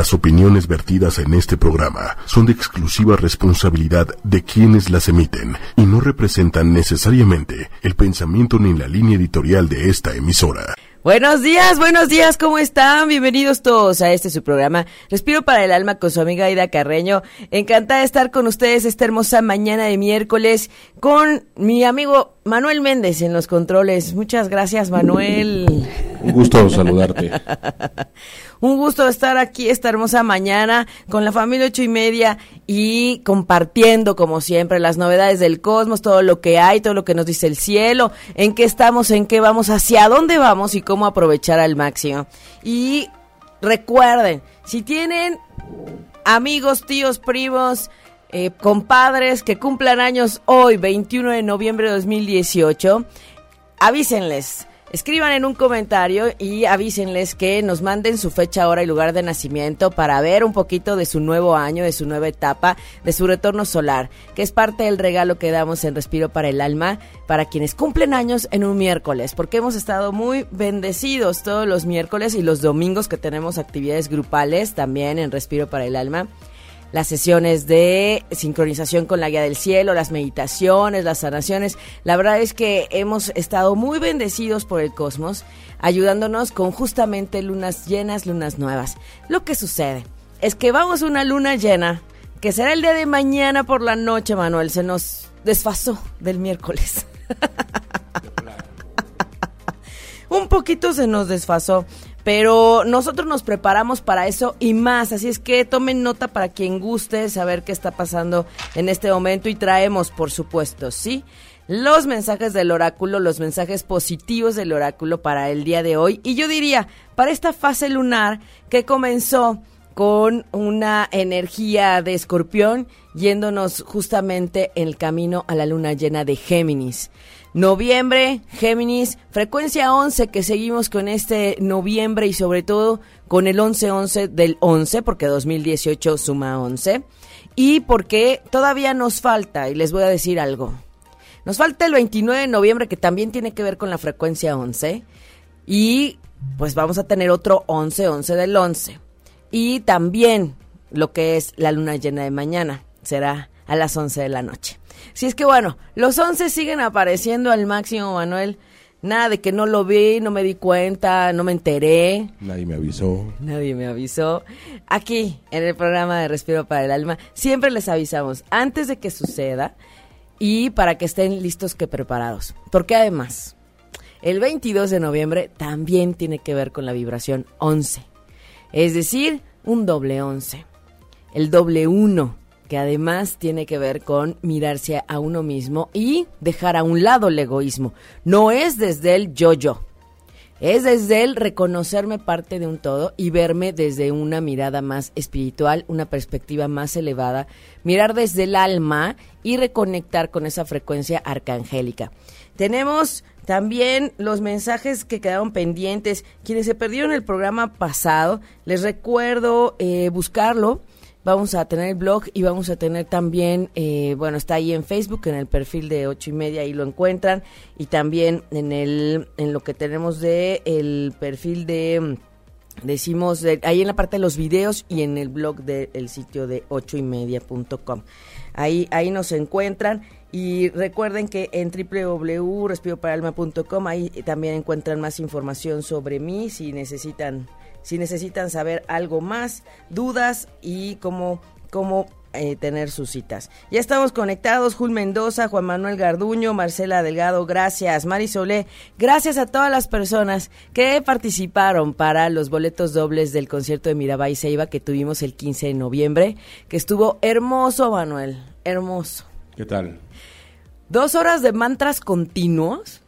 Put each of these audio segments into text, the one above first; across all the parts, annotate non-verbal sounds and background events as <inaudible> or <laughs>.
Las opiniones vertidas en este programa son de exclusiva responsabilidad de quienes las emiten y no representan necesariamente el pensamiento ni la línea editorial de esta emisora. Buenos días, buenos días, ¿cómo están? Bienvenidos todos a este su programa Respiro para el Alma con su amiga Aida Carreño. Encantada de estar con ustedes esta hermosa mañana de miércoles con mi amigo Manuel Méndez en los controles. Muchas gracias, Manuel. Un gusto saludarte. <laughs> Un gusto estar aquí esta hermosa mañana con la familia ocho y media y compartiendo como siempre las novedades del cosmos, todo lo que hay, todo lo que nos dice el cielo, en qué estamos, en qué vamos, hacia dónde vamos y cómo aprovechar al máximo. Y recuerden, si tienen amigos, tíos, primos, eh, compadres que cumplan años hoy, 21 de noviembre de 2018, avísenles Escriban en un comentario y avísenles que nos manden su fecha, hora y lugar de nacimiento para ver un poquito de su nuevo año, de su nueva etapa, de su retorno solar, que es parte del regalo que damos en Respiro para el Alma para quienes cumplen años en un miércoles, porque hemos estado muy bendecidos todos los miércoles y los domingos que tenemos actividades grupales también en Respiro para el Alma las sesiones de sincronización con la guía del cielo, las meditaciones, las sanaciones. La verdad es que hemos estado muy bendecidos por el cosmos, ayudándonos con justamente lunas llenas, lunas nuevas. Lo que sucede es que vamos a una luna llena, que será el día de mañana por la noche, Manuel. Se nos desfasó del miércoles. <laughs> Un poquito se nos desfasó. Pero nosotros nos preparamos para eso y más, así es que tomen nota para quien guste saber qué está pasando en este momento y traemos, por supuesto, ¿sí? Los mensajes del oráculo, los mensajes positivos del oráculo para el día de hoy y yo diría, para esta fase lunar que comenzó con una energía de escorpión yéndonos justamente en el camino a la luna llena de Géminis. Noviembre, Géminis, frecuencia 11 que seguimos con este noviembre y sobre todo con el 11-11 del 11 porque 2018 suma 11 y porque todavía nos falta y les voy a decir algo. Nos falta el 29 de noviembre que también tiene que ver con la frecuencia 11 y pues vamos a tener otro 11-11 del 11 y también lo que es la luna llena de mañana será a las 11 de la noche. Si es que bueno, los 11 siguen apareciendo al máximo, Manuel. Nada de que no lo vi, no me di cuenta, no me enteré. Nadie me avisó. Nadie me avisó. Aquí, en el programa de Respiro para el Alma, siempre les avisamos antes de que suceda y para que estén listos que preparados. Porque además, el 22 de noviembre también tiene que ver con la vibración 11. Es decir, un doble 11. El doble 1 que además tiene que ver con mirarse a uno mismo y dejar a un lado el egoísmo. No es desde el yo-yo, es desde el reconocerme parte de un todo y verme desde una mirada más espiritual, una perspectiva más elevada, mirar desde el alma y reconectar con esa frecuencia arcangélica. Tenemos también los mensajes que quedaron pendientes. Quienes se perdieron el programa pasado, les recuerdo eh, buscarlo vamos a tener el blog y vamos a tener también, eh, bueno, está ahí en Facebook, en el perfil de ocho y media, ahí lo encuentran, y también en el, en lo que tenemos de el perfil de decimos ahí en la parte de los videos y en el blog del sitio de ocho y media.com. Ahí, ahí nos encuentran y recuerden que en www.respiroparalma.com ahí también encuentran más información sobre mí si necesitan si necesitan saber algo más, dudas y cómo, cómo eh, tener sus citas. Ya estamos conectados, Jul Mendoza, Juan Manuel Garduño, Marcela Delgado, gracias, Mari Solé, gracias a todas las personas que participaron para los boletos dobles del concierto de Mirabay Seiba que tuvimos el 15 de noviembre, que estuvo hermoso, Manuel, hermoso. ¿Qué tal? Dos horas de mantras continuos,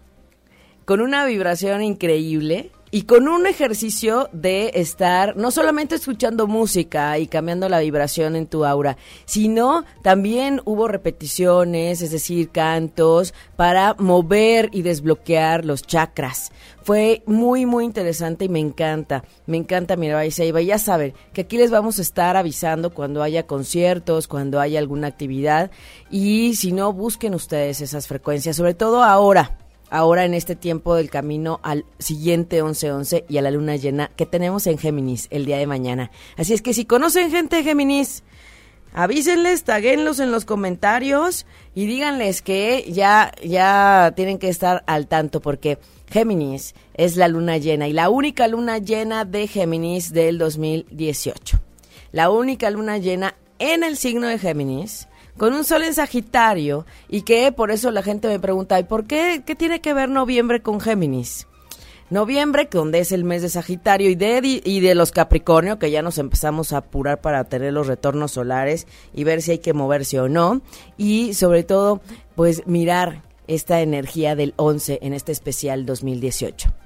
con una vibración increíble y con un ejercicio de estar no solamente escuchando música y cambiando la vibración en tu aura, sino también hubo repeticiones, es decir, cantos para mover y desbloquear los chakras. Fue muy, muy interesante y me encanta. Me encanta Mirabai Seiba. Ya saben que aquí les vamos a estar avisando cuando haya conciertos, cuando haya alguna actividad. Y si no, busquen ustedes esas frecuencias, sobre todo ahora ahora en este tiempo del camino al siguiente 11-11 y a la luna llena que tenemos en Géminis el día de mañana. Así es que si conocen gente de Géminis, avísenles, taguenlos en los comentarios y díganles que ya, ya tienen que estar al tanto porque Géminis es la luna llena y la única luna llena de Géminis del 2018. La única luna llena en el signo de Géminis con un sol en Sagitario y que por eso la gente me pregunta, ¿y por qué? ¿Qué tiene que ver noviembre con Géminis? Noviembre, que donde es el mes de Sagitario y de, y de los Capricornio, que ya nos empezamos a apurar para tener los retornos solares y ver si hay que moverse o no. Y sobre todo, pues mirar esta energía del 11 en este especial 2018.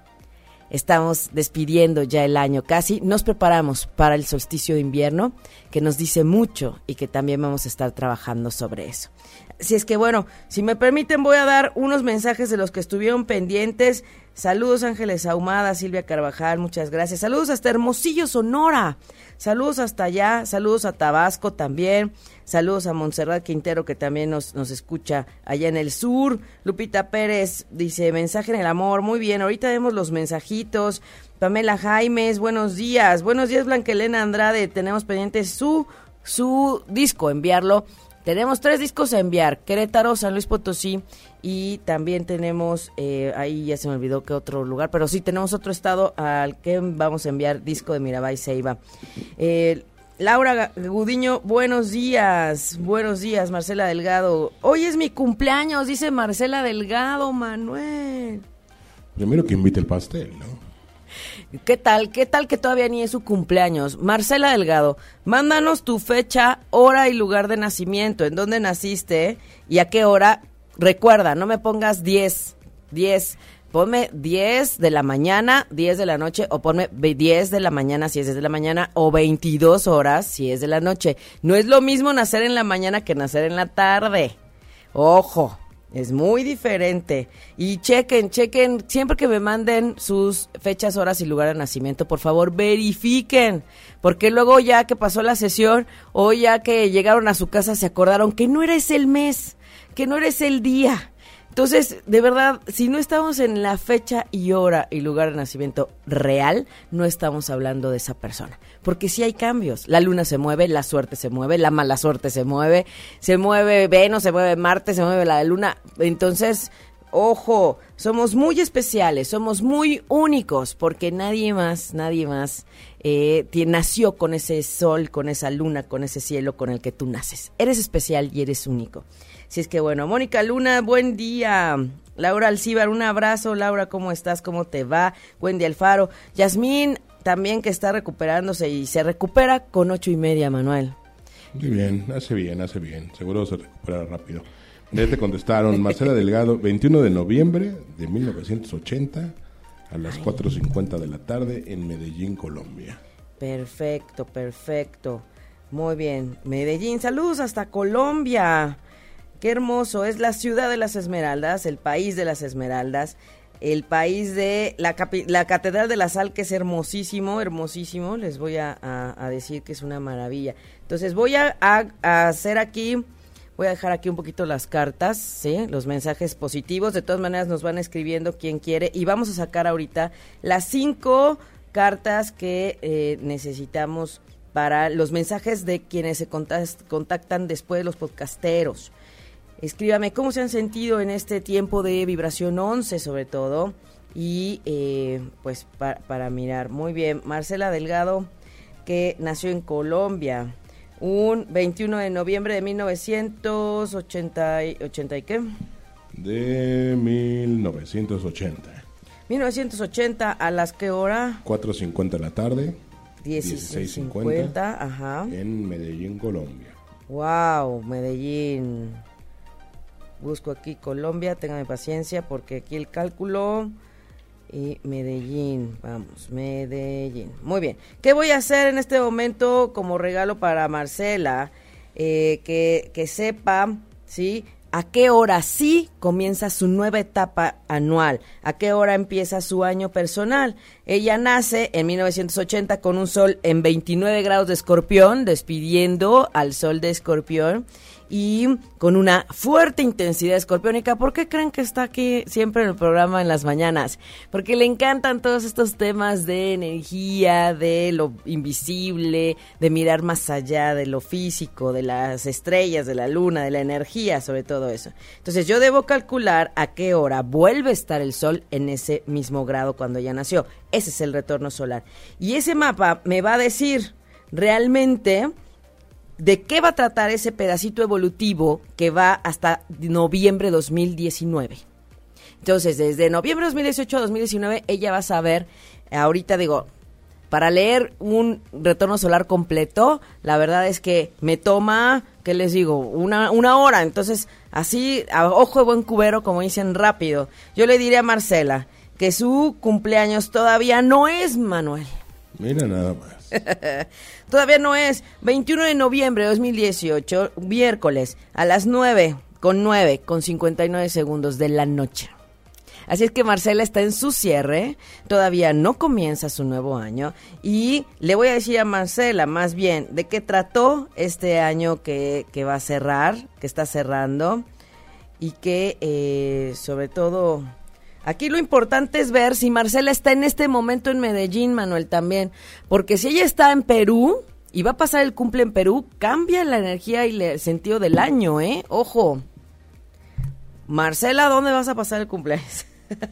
Estamos despidiendo ya el año casi. Nos preparamos para el solsticio de invierno, que nos dice mucho y que también vamos a estar trabajando sobre eso. Si es que bueno, si me permiten voy a dar unos mensajes de los que estuvieron pendientes. Saludos Ángeles Ahumada, Silvia Carvajal, muchas gracias. Saludos hasta Hermosillo, Sonora. Saludos hasta allá, saludos a Tabasco también. Saludos a Montserrat Quintero que también nos, nos escucha allá en el sur. Lupita Pérez dice, mensaje en el amor. Muy bien, ahorita vemos los mensajitos. Pamela Jaimes, buenos días. Buenos días, Blanquelena Andrade. Tenemos pendiente su, su disco, enviarlo. Tenemos tres discos a enviar, Querétaro, San Luis Potosí y también tenemos, eh, ahí ya se me olvidó qué otro lugar, pero sí tenemos otro estado al que vamos a enviar disco de Mirabay Ceiba. Eh, Laura Gudiño, buenos días, buenos días, Marcela Delgado. Hoy es mi cumpleaños, dice Marcela Delgado, Manuel. Primero que invite el pastel, ¿no? ¿Qué tal? ¿Qué tal que todavía ni es su cumpleaños? Marcela Delgado, mándanos tu fecha, hora y lugar de nacimiento, en dónde naciste y a qué hora. Recuerda, no me pongas 10, 10 ponme 10 de la mañana, 10 de la noche, o ponme 10 de la mañana si es de la mañana, o 22 horas si es de la noche. No es lo mismo nacer en la mañana que nacer en la tarde. Ojo, es muy diferente. Y chequen, chequen, siempre que me manden sus fechas, horas y lugar de nacimiento, por favor, verifiquen. Porque luego ya que pasó la sesión, o ya que llegaron a su casa, se acordaron que no eres el mes, que no eres el día entonces, de verdad, si no estamos en la fecha y hora y lugar de nacimiento real, no estamos hablando de esa persona. Porque si hay cambios. La luna se mueve, la suerte se mueve, la mala suerte se mueve, se mueve Venus, se mueve Marte, se mueve la luna. Entonces, ojo, somos muy especiales, somos muy únicos, porque nadie más, nadie más eh, nació con ese sol, con esa luna, con ese cielo con el que tú naces. Eres especial y eres único. Si es que bueno, Mónica Luna, buen día. Laura Alcíbar, un abrazo. Laura, ¿cómo estás? ¿Cómo te va? Wendy Alfaro. Yasmín, también que está recuperándose y se recupera con ocho y media, Manuel. Muy bien, hace bien, hace bien. Seguro se recupera rápido. Ya te contestaron, <laughs> Marcela Delgado, 21 de noviembre de 1980 a las 4.50 de la tarde en Medellín, Colombia. Perfecto, perfecto. Muy bien. Medellín, saludos hasta Colombia. Qué hermoso, es la ciudad de las Esmeraldas, el país de las Esmeraldas, el país de la, la Catedral de la Sal, que es hermosísimo, hermosísimo, les voy a, decir que es una maravilla. Entonces voy a, hacer aquí, voy a dejar aquí un poquito las cartas, ¿sí? los mensajes positivos, de todas maneras nos van escribiendo quien quiere y vamos a sacar ahorita las cinco cartas que eh, necesitamos para los mensajes de quienes se contactan después de los podcasteros. Escríbame cómo se han sentido en este tiempo de vibración 11 sobre todo. Y eh, pues para mirar. Muy bien, Marcela Delgado, que nació en Colombia un 21 de noviembre de 1980 y, ¿80 y qué? De 1980. 1980, ¿a las qué hora? 4.50 de la tarde. 16.50, ajá. En Medellín, Colombia. Wow, Medellín. Busco aquí Colombia, téngame paciencia porque aquí el cálculo y Medellín, vamos, Medellín. Muy bien, ¿qué voy a hacer en este momento como regalo para Marcela? Eh, que, que sepa, ¿sí? a qué hora sí comienza su nueva etapa anual, a qué hora empieza su año personal. Ella nace en 1980 con un sol en 29 grados de escorpión, despidiendo al sol de escorpión y con una fuerte intensidad escorpiónica. ¿Por qué creen que está aquí siempre en el programa en las mañanas? Porque le encantan todos estos temas de energía, de lo invisible, de mirar más allá de lo físico, de las estrellas, de la luna, de la energía, sobre todo eso. Entonces yo debo calcular a qué hora vuelve a estar el sol en ese mismo grado cuando ya nació. Ese es el retorno solar. Y ese mapa me va a decir realmente de qué va a tratar ese pedacito evolutivo que va hasta noviembre 2019. Entonces, desde noviembre 2018 a 2019, ella va a saber, ahorita digo, para leer un retorno solar completo, la verdad es que me toma, ¿qué les digo? Una, una hora. Entonces, así, a ojo de buen cubero, como dicen rápido. Yo le diré a Marcela que su cumpleaños todavía no es, Manuel. Mira nada más. <laughs> Todavía no es. 21 de noviembre de 2018, miércoles, a las 9 con 9 con 59 segundos de la noche. Así es que Marcela está en su cierre, todavía no comienza su nuevo año y le voy a decir a Marcela más bien de qué trató este año que, que va a cerrar, que está cerrando y que eh, sobre todo Aquí lo importante es ver si Marcela está en este momento en Medellín, Manuel, también. Porque si ella está en Perú y va a pasar el cumple en Perú, cambia la energía y el sentido del año, ¿eh? Ojo. Marcela, ¿dónde vas a pasar el cumpleaños? <laughs>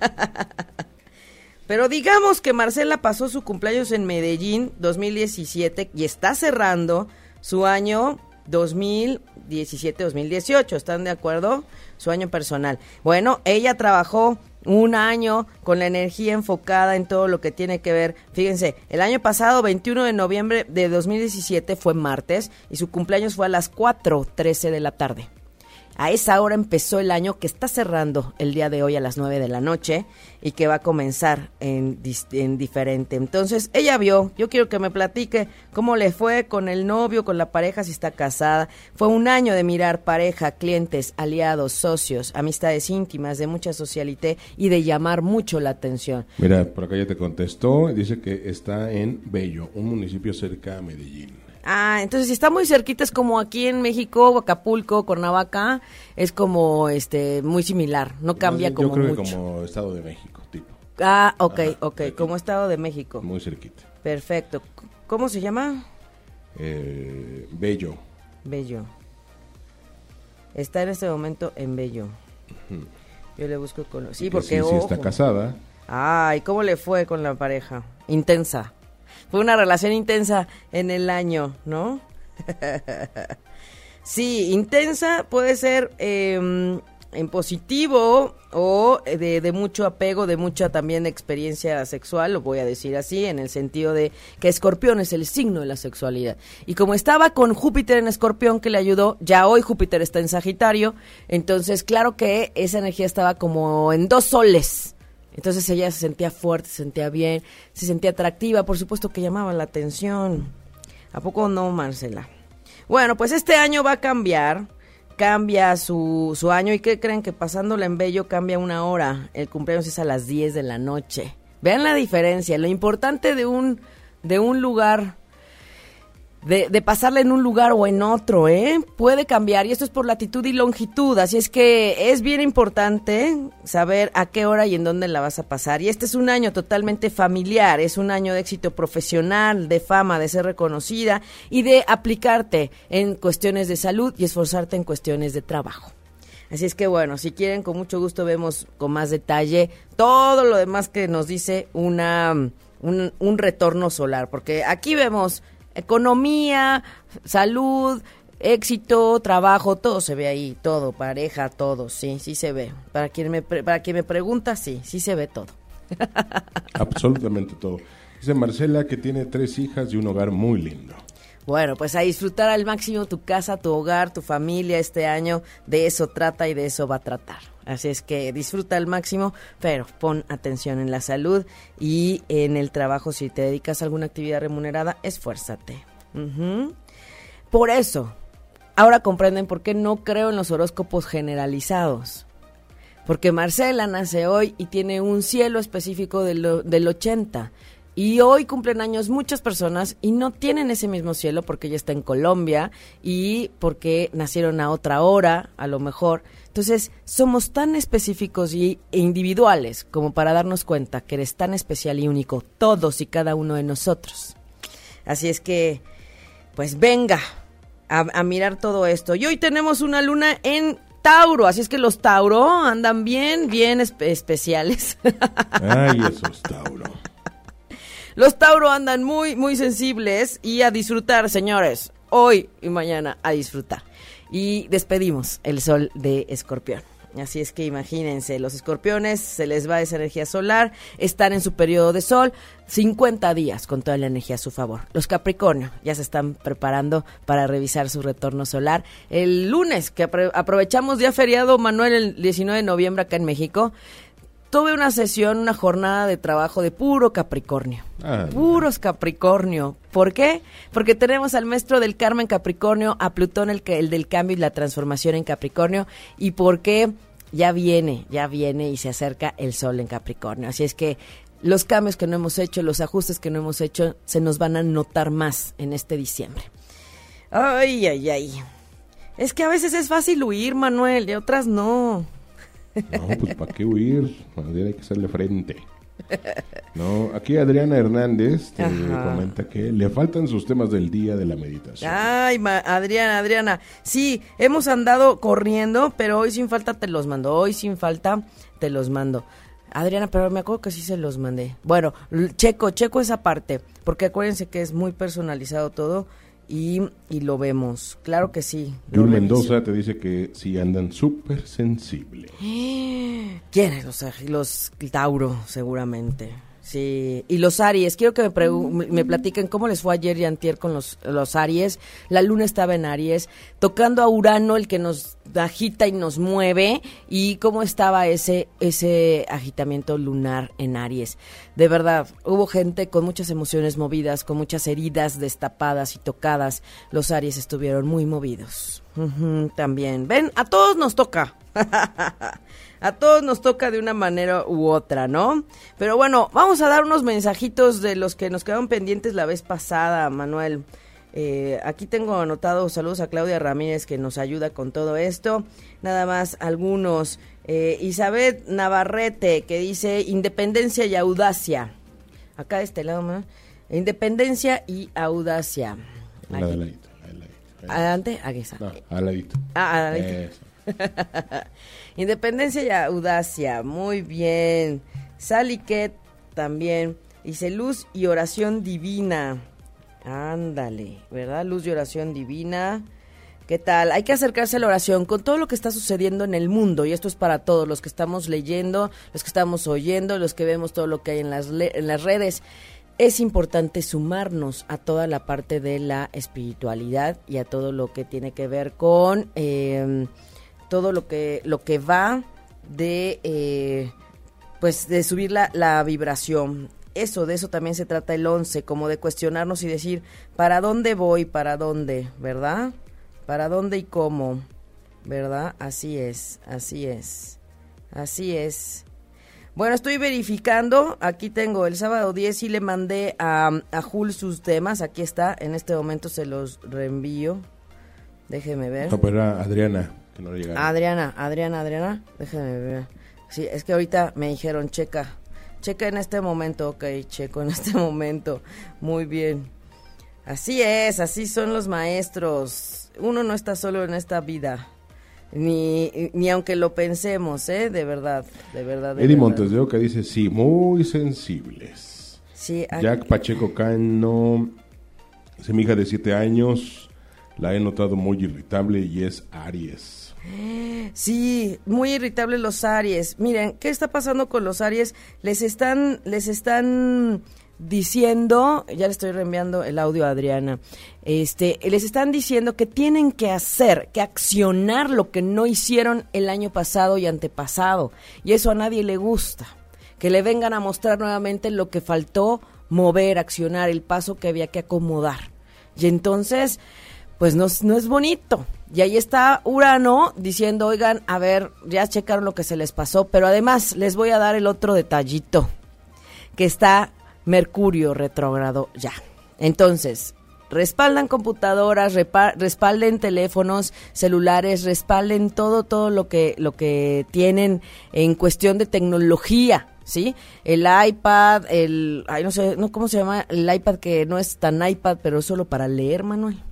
Pero digamos que Marcela pasó su cumpleaños en Medellín 2017 y está cerrando su año 2017-2018. ¿Están de acuerdo? Su año personal. Bueno, ella trabajó un año con la energía enfocada en todo lo que tiene que ver. Fíjense, el año pasado, 21 de noviembre de 2017, fue martes y su cumpleaños fue a las 4.13 de la tarde. A esa hora empezó el año que está cerrando el día de hoy a las 9 de la noche y que va a comenzar en, en, diferente. Entonces, ella vio, yo quiero que me platique cómo le fue con el novio, con la pareja, si está casada. Fue un año de mirar pareja, clientes, aliados, socios, amistades íntimas, de mucha socialité y de llamar mucho la atención. Mira, por acá ya te contestó, dice que está en Bello, un municipio cerca a Medellín. Ah, entonces si está muy cerquita es como aquí en México, Acapulco, Cuernavaca, es como este muy similar, no cambia como Yo creo mucho. que como Estado de México, tipo. Ah, ok, ok, como Estado de México. Muy cerquita. Perfecto. ¿Cómo se llama? Eh, Bello. Bello. Está en este momento en Bello. Yo le busco con... Sí, Que porque... sí, sí ojo. está casada. Ay, ¿cómo le fue con la pareja? Intensa. Fue una relación intensa en el año, ¿no? <laughs> sí, intensa puede ser eh, en positivo o de, de, mucho apego, de mucha también experiencia sexual, lo voy a decir así, en el sentido de que Escorpión es el signo de la sexualidad. Y como estaba con Júpiter en Escorpión que le ayudó, ya hoy Júpiter está en Sagitario, entonces claro que esa energía estaba como en dos soles. Entonces ella se sentía fuerte, se sentía bien, se sentía atractiva, por supuesto que llamaba la atención. ¿A poco no, Marcela? Bueno, pues este año va a cambiar, cambia su, su año y ¿qué creen que pasándola en Bello cambia una hora? El cumpleaños es a las 10 de la noche. Vean la diferencia, lo importante de un, de un lugar de, de, pasarla en un lugar o en otro, ¿eh? Puede cambiar y esto es por latitud y longitud, así es que es bien importante saber a qué hora y en dónde la vas a pasar. Y este es un año totalmente familiar, es un año de éxito profesional, de fama, de ser reconocida y de aplicarte en cuestiones de salud y esforzarte en cuestiones de trabajo. Así es que bueno, si quieren, con mucho gusto vemos con más detalle todo lo demás que nos dice una, un, un retorno solar, porque aquí vemos economía, salud, éxito, trabajo, todo se ve ahí, todo, pareja, todo, sí, sí se ve. Para quien me, para quien me pregunta, sí, sí se ve todo. <laughs> Absolutamente todo. Dice Marcela que tiene tres hijas y un hogar muy lindo. Bueno, pues a disfrutar al máximo tu casa, tu hogar, tu familia este año. De eso trata y de eso va a tratar. Así es que disfruta al máximo, pero pon atención en la salud y en el trabajo. Si te dedicas a alguna actividad remunerada, esfuérzate. Por eso, ahora comprenden por qué no creo en los horóscopos generalizados. porque Marcela nace hoy y tiene un cielo específico del, del 80. Y hoy cumplen años muchas personas y no tienen ese mismo cielo porque ella está en Colombia y porque nacieron a otra hora, a lo mejor. Entonces, somos tan específicos y, e individuales como para darnos cuenta que eres tan especial y único, todos y cada uno de nosotros. Así es que, pues venga a, mirar todo esto. Y hoy tenemos una luna en Tauro, así es que los Tauro andan bien, bien espe- especiales. Ay, esos Tauro. Los Tauro andan muy, muy sensibles y a disfrutar, señores. Hoy y mañana a disfrutar. Y despedimos el sol de Escorpión. Así es que imagínense, los escorpiones se les va esa energía solar, están en su periodo de sol, 50 días con toda la energía a su favor. Los Capricornio ya se están preparando para revisar su retorno solar. El lunes, que apro- aprovechamos día feriado, Manuel, el 19 de noviembre acá en México, tuve una sesión, una jornada de trabajo de puro Capricornio. Ah, Puros Capricornio. ¿Por qué? Porque tenemos al maestro del Carmen Capricornio, a Plutón el, que- el del cambio y la transformación en Capricornio, y porque ya viene, ya viene y se acerca el sol en Capricornio. Así es que los cambios que no hemos hecho, los ajustes que no hemos hecho, se nos van a notar más en este diciembre. Ay, ay, ay. Es que a veces es fácil huir, Manuel, y otras no. No, pues ¿para qué huir? Bien hay que hacerle frente. No, aquí Adriana Hernández te Ajá. comenta que le faltan sus temas del día de la meditación. Ay, ma- Adriana, Adriana. Sí, hemos andado corriendo, pero hoy sin falta te los mando. Hoy sin falta te los mando. Adriana, pero me acuerdo que sí se los mandé. Bueno, checo, checo esa parte, porque acuérdense que es muy personalizado todo y, y lo vemos. Claro que sí. Yul. Mendoza te dice que sí andan súper sensibles. <gasps> ¿Quiénes? Los, los Tauro, seguramente. Sí. Y los Aries, quiero que me, pregu- me- me platiquen cómo les fue ayer y antier con los, los Aries. La luna estaba en Aries, tocando a Urano, el que nos agita y nos mueve, y cómo estaba ese, ese agitamiento lunar en Aries. De verdad, hubo gente con muchas emociones movidas, con muchas heridas destapadas y tocadas. Los Aries estuvieron muy movidos. También. Ven, a todos nos toca. <laughs> A todos nos toca de una manera u otra, ¿no? Pero bueno, vamos a dar unos mensajitos de los que nos quedaron pendientes la vez pasada, Manuel. Eh, aquí tengo anotado saludos a Claudia Ramírez que nos ayuda con todo esto. Nada más algunos. Eh, Isabel Navarrete que dice independencia y audacia. Acá de este lado, ¿no? Independencia y audacia. Aquí. ladito, ladito. Adelante, aquí está. No, al ladito. Ah, al ladito. Eso. <laughs> Independencia y audacia, muy bien. Sally Ket también. Dice luz y oración divina. Ándale, ¿verdad? Luz y oración divina. ¿Qué tal? Hay que acercarse a la oración con todo lo que está sucediendo en el mundo, y esto es para todos, los que estamos leyendo, los que estamos oyendo, los que vemos todo lo que hay en las, en las redes. Es importante sumarnos a toda la parte de la espiritualidad y a todo lo que tiene que ver con eh, todo lo que, lo que va de, eh, pues, de subir la, la vibración. Eso, de eso también se trata el 11, como de cuestionarnos y decir, ¿para dónde voy? ¿Para dónde? ¿Verdad? ¿Para dónde y cómo? ¿Verdad? Así es, así es, así es. Bueno, estoy verificando. Aquí tengo el sábado 10 y le mandé a, a Jul sus temas. Aquí está. En este momento se los reenvío. Déjeme ver. No, pero era Adriana, que no le llegaron. Adriana, Adriana, Adriana. Déjeme ver. Sí, es que ahorita me dijeron, checa. Checa en este momento. Ok, checo en este <laughs> momento. Muy bien. Así es, así son los maestros. Uno no está solo en esta vida. Ni, ni aunque lo pensemos, ¿eh? De verdad, de verdad. de Eddie. Montes de Oca dice, sí, muy sensibles. Sí, aquí- Jack Pacheco Cano, hija de 7 años, la he notado muy irritable y es Aries. Sí, muy irritables los Aries. Miren, ¿qué está pasando con los Aries? Les están, les están diciendo, ya le estoy reenviando el audio a Adriana, este, les están diciendo que tienen que hacer, que accionar lo que no hicieron el año pasado y antepasado. Y eso a nadie le gusta. Que le vengan a mostrar nuevamente lo que faltó mover, accionar, el paso que había que acomodar. Y entonces, pues no, no es bonito. Y ahí está Urano diciendo, oigan, a ver, ya checaron lo que se les pasó, pero además les voy a dar el otro detallito, que está Mercurio retrógrado ya. Entonces, respaldan computadoras, respalden teléfonos celulares, respalden todo, todo lo que, lo que tienen en cuestión de tecnología. ¿Sí? El iPad, el, ay, no sé, no, ¿cómo se llama? El iPad que no es tan iPad, pero solo para leer, Manuel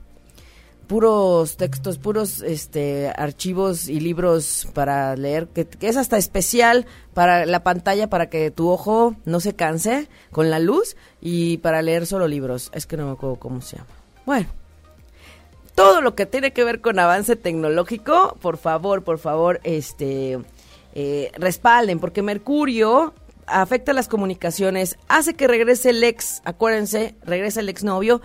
puros textos, puros este archivos y libros para leer, que, es hasta especial para la pantalla para que tu ojo no se canse con la luz y para leer solo libros. Es que no me acuerdo cómo se llama. Bueno, todo lo que tiene que ver con avance tecnológico, por favor, por favor, este eh, respalden, porque Mercurio afecta las comunicaciones, hace que regrese el ex, acuérdense, regresa el exnovio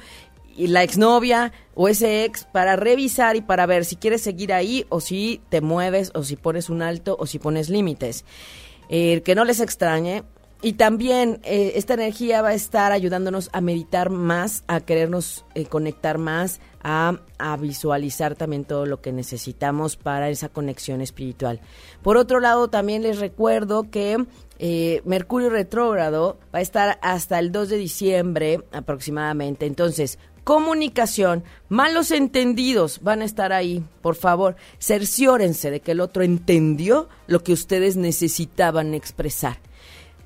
y la exnovia o ese ex para revisar y para ver si quieres seguir ahí o si te mueves o si pones un alto o si pones límites. Eh, que no les extrañe. Y también eh, esta energía va a estar ayudándonos a meditar más, a querernos eh, conectar más, a, a, visualizar también todo lo que necesitamos para esa conexión espiritual. Por otro lado, también les recuerdo que Mercurio retrógrado va a estar hasta el 2 de diciembre aproximadamente. Entonces, comunicación, malos entendidos van a estar ahí. Por favor, cerciórense de que el otro entendió lo que ustedes necesitaban expresar.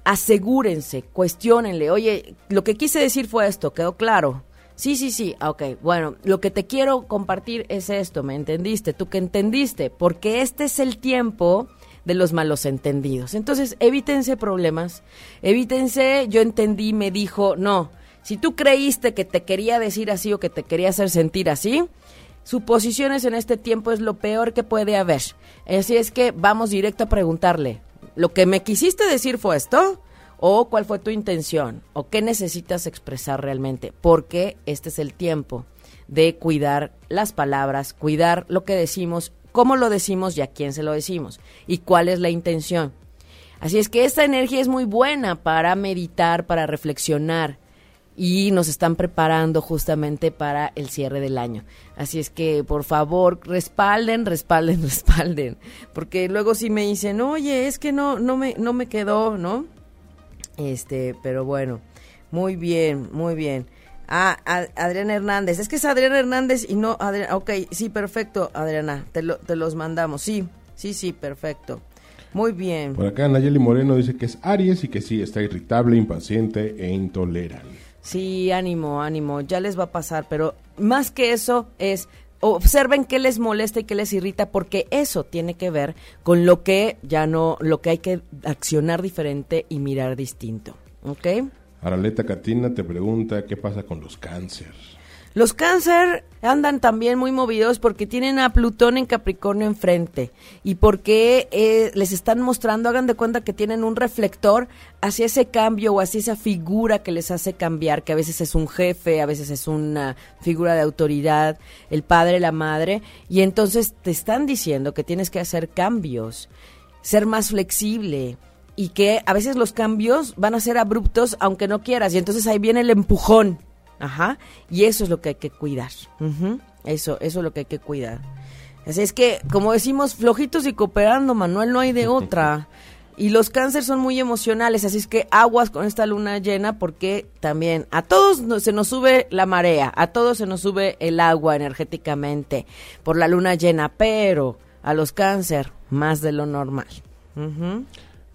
Asegúrense, cuestionenle, oye, lo que quise decir fue esto, ¿quedó claro? Sí, sí, sí, ah, ok, bueno, lo que te quiero compartir es esto, ¿me entendiste? ¿Tú que entendiste? Porque este es el tiempo de los malos entendidos. Entonces, evítense problemas, evítense, yo entendí, me dijo, no, si tú creíste que te quería decir así o que te quería hacer sentir así, suposiciones en este tiempo es lo peor que puede haber. Así es que vamos directo a preguntarle, ¿lo que me quisiste decir fue esto? ¿O cuál fue tu intención? ¿O qué necesitas expresar realmente? Porque este es el tiempo de cuidar las palabras, cuidar lo que decimos, cómo lo decimos y a quién se lo decimos y cuál es la intención. Así es que esta energía es muy buena para meditar, para reflexionar, y nos están preparando justamente para el cierre del año. Así es que, por favor, respalden, respalden, <laughs> respalden, porque luego si me dicen, oye, es que no, no me, no me quedó, ¿no? Este, pero bueno, muy bien, muy bien. Ah, Adriana Hernández, es que es Adriana Hernández y no Adriana, ok, sí, perfecto, Adriana, te, lo, te los mandamos, sí, sí, sí, perfecto. Muy bien. Por acá Nayeli Moreno dice que es Aries y que sí, está irritable, impaciente e intolerante. Sí, ánimo, ánimo, ya les va a pasar, pero más que eso es observen qué les molesta y qué les irrita porque eso tiene que ver con lo que ya no lo que hay que accionar diferente y mirar distinto, ¿ok? Araleta Catina te pregunta qué pasa con los cánceres. Los cáncer andan también muy movidos porque tienen a Plutón en Capricornio enfrente y porque eh, les están mostrando, hagan de cuenta que tienen un reflector hacia ese cambio o hacia esa figura que les hace cambiar, que a veces es un jefe, a veces es una figura de autoridad, el padre, la madre, y entonces te están diciendo que tienes que hacer cambios, ser más flexible, y que a veces los cambios van a ser abruptos aunque no quieras y entonces ahí viene el empujón Ajá. Y eso es lo que hay que cuidar. Eso, eso es lo que hay que cuidar. Así es que, como decimos, flojitos y cooperando, Manuel, no hay de <laughs> otra. Y los cánceres son muy emocionales, así es que aguas con esta luna llena porque también a todos se nos sube la marea, a todos se nos sube el agua energéticamente por la luna llena, pero a los cáncer más de lo normal. Muy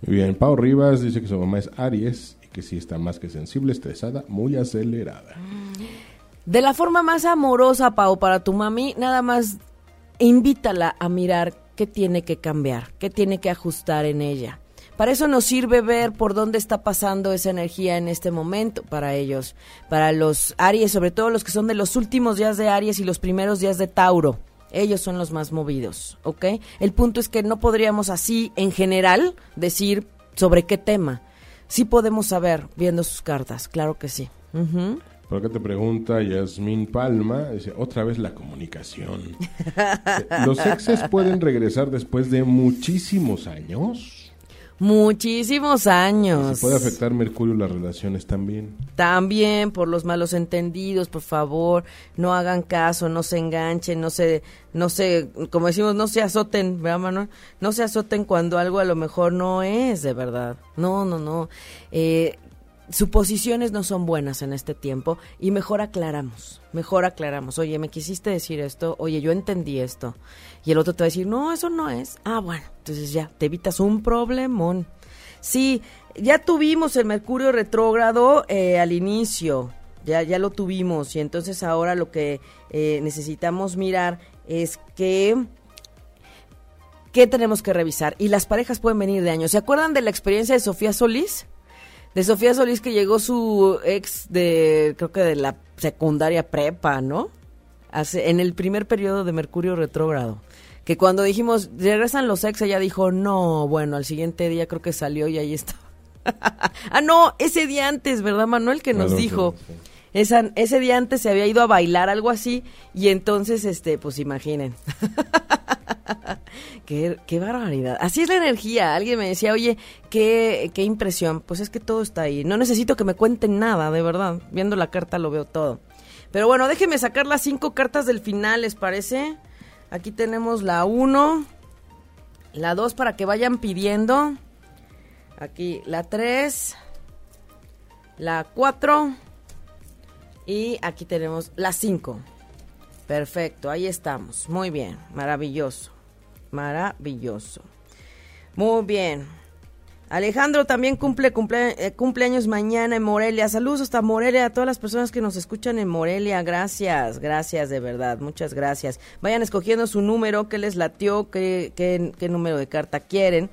bien, Pau Rivas dice que su mamá es Aries que sí está más que sensible, estresada, muy acelerada. De la forma más amorosa, Pau, para tu mami, nada más invítala a mirar qué tiene que cambiar, qué tiene que ajustar en ella. Para eso nos sirve ver por dónde está pasando esa energía en este momento para ellos, para los Aries, sobre todo los que son de los últimos días de Aries y los primeros días de Tauro. Ellos son los más movidos, ¿ok? El punto es que no podríamos así, en general, decir sobre qué tema sí podemos saber viendo sus cartas, claro que sí. Por acá te pregunta Yasmín Palma, dice, otra vez la comunicación. <laughs> ¿Los exes pueden regresar después de muchísimos años? Muchísimos años. puede afectar Mercurio las relaciones también. También por los malos entendidos, por favor, no hagan caso, no se enganchen, no se, no se, como decimos, no se azoten, ¿verdad, Manuel? No se azoten cuando algo a lo mejor no es de verdad. No, no, no. Eh, suposiciones no son buenas en este tiempo y mejor aclaramos, mejor aclaramos. Oye, me quisiste decir esto, oye, yo entendí esto. Y el otro te va a decir, no, eso no es. Ah, bueno, entonces ya, te evitas un problemón. Sí, ya tuvimos el Mercurio retrógrado eh, al inicio, ya, ya lo tuvimos y entonces ahora lo que eh, necesitamos mirar es que ¿qué tenemos que revisar? Y las parejas pueden venir de años. ¿Se acuerdan de la experiencia de Sofía Solís? de Sofía Solís que llegó su ex de, creo que de la secundaria prepa, ¿no? Hace, en el primer periodo de Mercurio retrógrado. Que cuando dijimos, regresan los ex, ella dijo, no, bueno, al siguiente día creo que salió y ahí está. <laughs> ah, no, ese día antes, ¿verdad, Manuel? Que nos dijo. Esa, ese día antes se había ido a bailar algo así y entonces, este, pues imaginen. <laughs> qué, qué, barbaridad. Así es la energía. Alguien me decía, oye, qué, qué impresión. Pues es que todo está ahí. No necesito que me cuenten nada, de verdad. Viendo la carta lo veo todo. Pero bueno, déjenme sacar las cinco cartas del final, ¿les parece? Aquí tenemos la 1, la 2 para que vayan pidiendo. Aquí la 3, la 4 y aquí tenemos la 5. Perfecto, ahí estamos. Muy bien, maravilloso. Maravilloso. Muy bien. Alejandro también cumple, cumple eh, cumpleaños mañana en Morelia. Saludos hasta Morelia a todas las personas que nos escuchan en Morelia. Gracias, gracias de verdad, muchas gracias. Vayan escogiendo su número, qué les latió, qué, qué, qué número de carta quieren.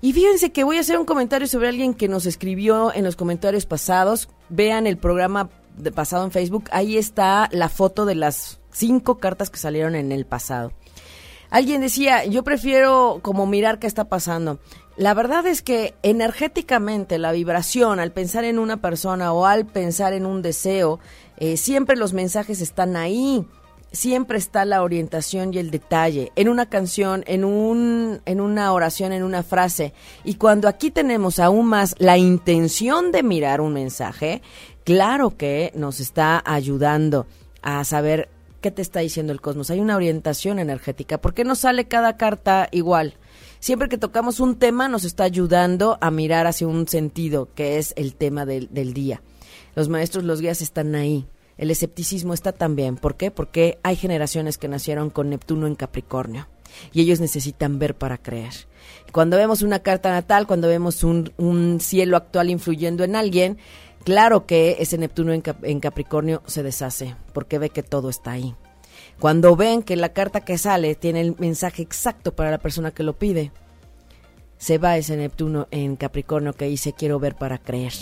Y fíjense que voy a hacer un comentario sobre alguien que nos escribió en los comentarios pasados. Vean el programa de pasado en Facebook. Ahí está la foto de las cinco cartas que salieron en el pasado. Alguien decía, yo prefiero como mirar qué está pasando. La verdad es que energéticamente la vibración al pensar en una persona o al pensar en un deseo, eh, siempre los mensajes están ahí, siempre está la orientación y el detalle en una canción, en un en una oración, en una frase. Y cuando aquí tenemos aún más la intención de mirar un mensaje, claro que nos está ayudando a saber ¿Qué te está diciendo el cosmos? Hay una orientación energética. ¿Por qué no sale cada carta igual? Siempre que tocamos un tema nos está ayudando a mirar hacia un sentido, que es el tema del, día. Los maestros, los guías están ahí. El escepticismo está también. ¿Por qué? Porque hay generaciones que nacieron con Neptuno en Capricornio y ellos necesitan ver para creer. Cuando vemos una carta natal, cuando vemos un cielo actual influyendo en alguien, Claro que ese Neptuno en, Capricornio se deshace porque ve que todo está ahí. Cuando ven que la carta que sale tiene el mensaje exacto para la persona que lo pide, se va ese Neptuno en Capricornio que dice quiero ver para creer.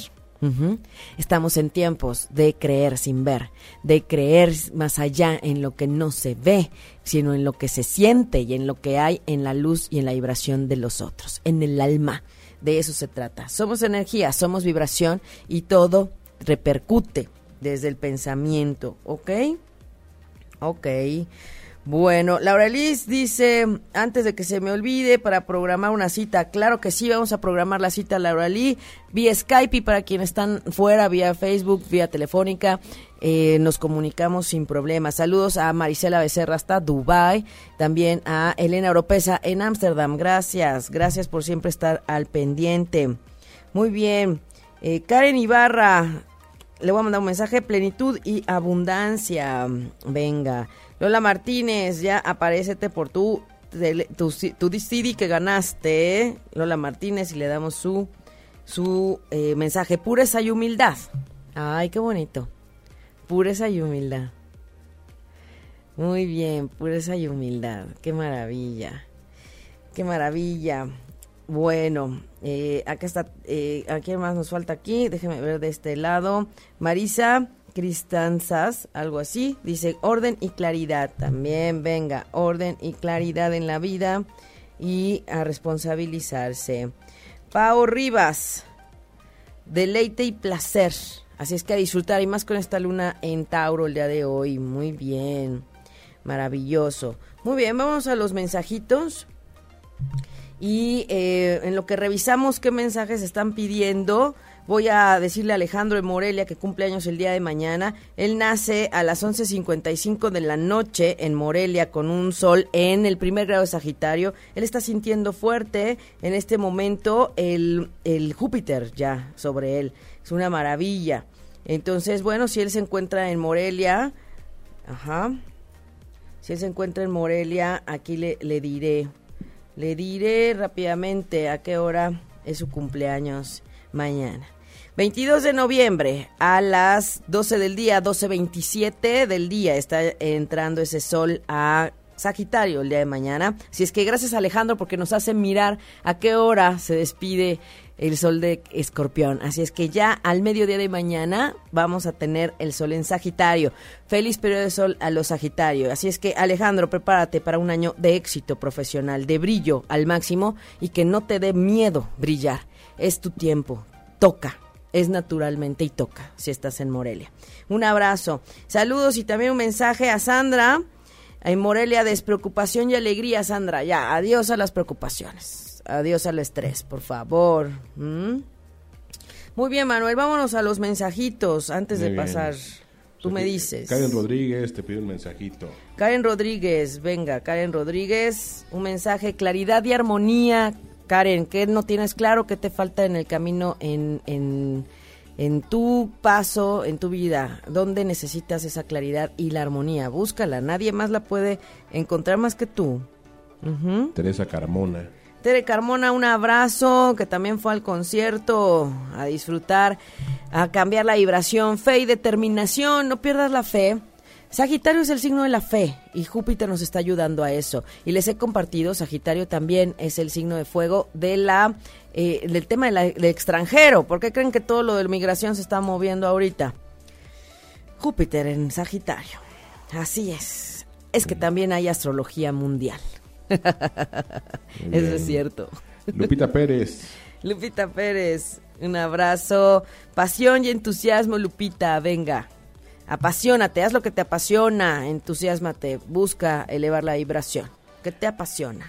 Estamos en tiempos de creer sin ver, de creer más allá en lo que no se ve, sino en lo que se siente y en lo que hay en la luz y en la vibración de los otros, en el alma. De eso se trata. Somos energía, somos vibración y todo repercute desde el pensamiento, ¿ok? Ok. Bueno, Laura Liz dice, antes de que se me olvide, para programar una cita, claro que sí, vamos a programar la cita, Laura Lee, vía Skype y para quienes están fuera, vía Facebook, vía telefónica, eh, nos comunicamos sin problema. Saludos a Marisela Becerra hasta Dubai, también a Elena Oropesa en Ámsterdam, gracias, gracias por siempre estar al pendiente. Muy bien, eh, Karen Ibarra, le voy a mandar un mensaje, plenitud y abundancia, venga. Lola Martínez, ya aparecete por tu, tu, tu que ganaste, ¿eh? Lola Martínez, y le damos su, su eh, mensaje. Pureza y humildad. Ay, qué bonito. Pureza y humildad. Muy bien, pureza y humildad. Qué maravilla. Qué maravilla. Bueno, eh, acá está, ¿a quién más nos falta aquí? Déjeme ver de este lado. Marisa Cristanzas, algo así, dice orden y claridad. También venga, orden y claridad en la vida y a responsabilizarse. Pau Rivas, deleite y placer. Así es que a disfrutar y más con esta luna en Tauro el día de hoy. Muy bien, maravilloso. Muy bien, vamos a los mensajitos. Y eh, en lo que revisamos qué mensajes están pidiendo, voy a decirle a Alejandro de Morelia que cumple años el día de mañana. Él nace a las 11.55 de la noche en Morelia con un sol en el primer grado de Sagitario. Él está sintiendo fuerte en este momento el, el Júpiter ya sobre él. Es una maravilla. Entonces, bueno, si él se encuentra en Morelia, ajá, si él se encuentra en Morelia, aquí le, le diré, le diré rápidamente a qué hora es su cumpleaños mañana. 22 de noviembre a las 12 del día, 12.27 del día, está entrando ese sol a Sagitario el día de mañana. Si es que gracias Alejandro porque nos hace mirar a qué hora se despide el sol de escorpión. Así es que ya al mediodía de mañana vamos a tener el sol en Sagitario. Feliz periodo de sol a los Sagitarios. Así es que Alejandro, prepárate para un año de éxito profesional, de brillo al máximo y que no te dé miedo brillar. Es tu tiempo. Toca es naturalmente y toca si estás en Morelia. Un abrazo, saludos y también un mensaje a Sandra en Morelia, despreocupación y alegría, Sandra. Ya, adiós a las preocupaciones, adiós al estrés, por favor. ¿Mm? Muy bien, Manuel, vámonos a los mensajitos antes de pasar. Tú me dices. Karen Rodríguez te pide un mensajito. Karen Rodríguez, venga, Karen Rodríguez, un mensaje, claridad y armonía. Karen, ¿qué no tienes claro? ¿Qué te falta en el camino en, en, en tu paso, en tu vida, dónde necesitas esa claridad y la armonía. Búscala, nadie más la puede encontrar más que tú. Teresa Carmona. Tere Carmona, un abrazo, que también fue al concierto a disfrutar, a cambiar la vibración, fe y determinación, no pierdas la fe. Sagitario es el signo de la fe y Júpiter nos está ayudando a eso. Y les he compartido, Sagitario también es el signo de fuego de la, eh, del tema del extranjero. ¿Por qué creen que todo lo de la migración se está moviendo ahorita? Júpiter en Sagitario. Así es. Es que también hay astrología mundial. Eso es cierto. Lupita Pérez. Lupita Pérez, un abrazo. Pasión y entusiasmo, Lupita, venga apasionate, haz lo que te apasiona, entusiasmate, busca elevar la vibración. ¿Qué te apasiona?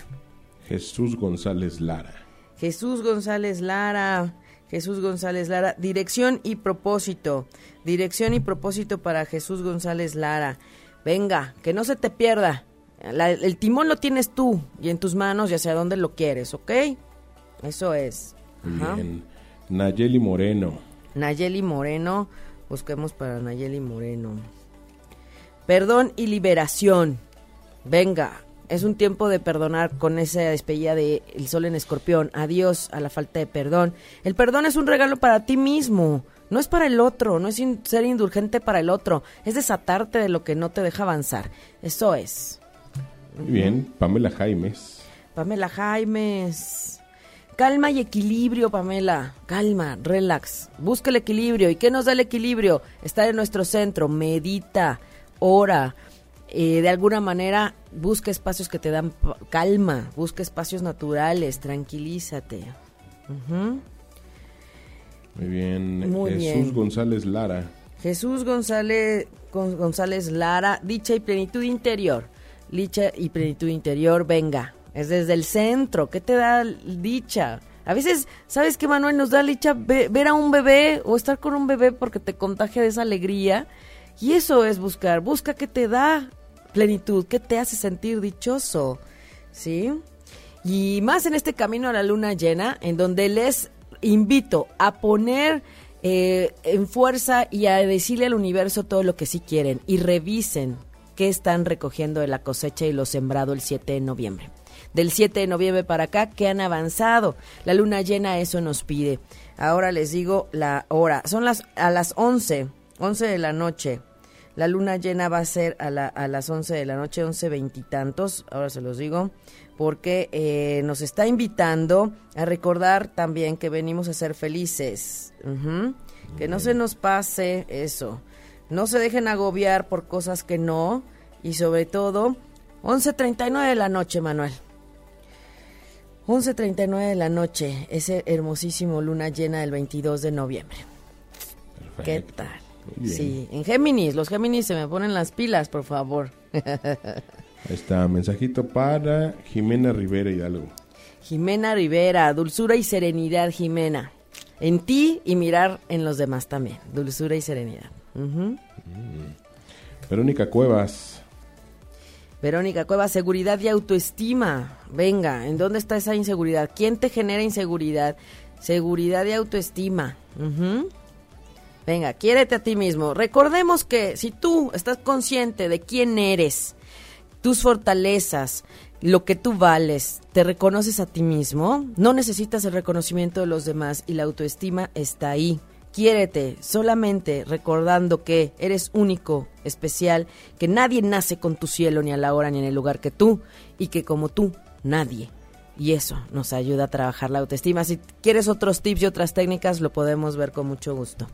Jesús González Lara. Jesús González Lara. Jesús González Lara. Dirección y propósito. Dirección y propósito para Jesús González Lara. Venga, que no se te pierda. el timón lo tienes tú y en tus manos y hacia dónde lo quieres, ¿ok? Eso es. Bien. Nayeli Moreno. Nayeli Moreno. Busquemos para Nayeli Moreno. Perdón y liberación. Venga, es un tiempo de perdonar con esa despedida de El Sol en Escorpión. Adiós a la falta de perdón. El perdón es un regalo para ti mismo. No es para el otro, no es ser indulgente para el otro. Es desatarte de lo que no te deja avanzar. Eso es. Muy bien, Pamela Jaimes. Pamela Jaimes. Calma y equilibrio, Pamela. Calma, relax. Busca el equilibrio. ¿Y qué nos da el equilibrio? Estar en nuestro centro. Medita, ora. Eh, de alguna manera, busca espacios que te dan calma. Busca espacios naturales. Tranquilízate. Muy bien. Jesús González Lara. Jesús González, González Lara. Dicha y plenitud interior. Dicha y plenitud interior. Venga, es desde el centro. ¿Qué te da dicha? A veces, ¿sabes qué, Manuel? Nos da dicha ver a un bebé o estar con un bebé porque te contagia de esa alegría. Y eso es buscar. Busca qué te da plenitud, qué te hace sentir dichoso. ¿Sí? Y más en este camino a la luna llena, en donde les invito a poner eh, en fuerza y a decirle al universo todo lo que sí quieren y revisen qué están recogiendo de la cosecha y lo sembrado el 7 de noviembre del 7 de noviembre para acá que han avanzado. La luna llena eso nos pide. Ahora les digo la hora. Son las a las 11, 11 de la noche. La luna llena va a ser a, la, a las 11 de la noche, 11 veintitantos, ahora se los digo, porque eh, nos está invitando a recordar también que venimos a ser felices. Que no se nos pase eso. No se dejen agobiar por cosas que no. Y sobre todo, 11.39 de la noche, Manuel. 11.39 de la noche, ese hermosísimo luna llena del 22 de noviembre. ¿Qué tal? Sí, en Géminis, los Géminis se me ponen las pilas, por favor. Ahí está, mensajito para Jimena Rivera Hidalgo. Jimena Rivera, dulzura y serenidad, Jimena. En ti y mirar en los demás también. Dulzura y serenidad. Ujú. Verónica Cuevas. Verónica Cuevas, seguridad y autoestima. Venga, ¿en dónde está esa inseguridad? ¿Quién te genera inseguridad? Seguridad y autoestima. Venga, quiérete a ti mismo. Recordemos que si tú estás consciente de quién eres, tus fortalezas, lo que tú vales, te reconoces a ti mismo, no necesitas el reconocimiento de los demás y la autoestima está ahí. Quiérete solamente recordando que eres único, especial, que nadie nace con tu cielo ni a la hora ni en el lugar que tú y que como tú, nadie. Y eso nos ayuda a trabajar la autoestima. Si quieres otros tips y otras técnicas, lo podemos ver con mucho gusto.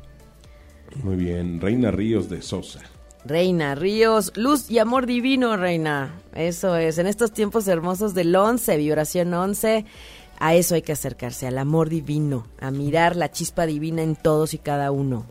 Muy bien. Reina Ríos de Sosa. Reina, ríos, luz y amor divino, reina. Eso es, en estos tiempos hermosos del 11, vibración 11, a eso hay que acercarse, al amor divino, a mirar la chispa divina en todos y cada uno.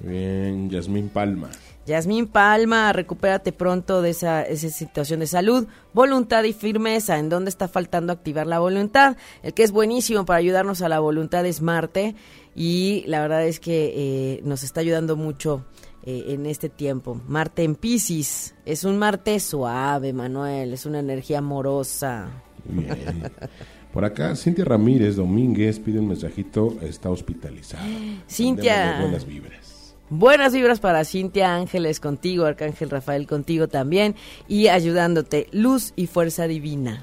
Bien. Yasmín Palma. Yasmín Palma, recupérate pronto de esa, esa situación de salud, voluntad y firmeza. ¿En dónde está faltando activar la voluntad? El que es buenísimo para ayudarnos a la voluntad es Marte y la verdad es que eh, nos está ayudando mucho eh, en este tiempo. Marte en Pisces es un Marte suave, Manuel, es una energía amorosa. Bien. Por acá, Cintia Ramírez Domínguez pide un mensajito. Está hospitalizada. <gasps> Cintia. Buenas vibras. Buenas vibras para Cintia Ángeles contigo, Arcángel Rafael contigo también y ayudándote luz y fuerza divina.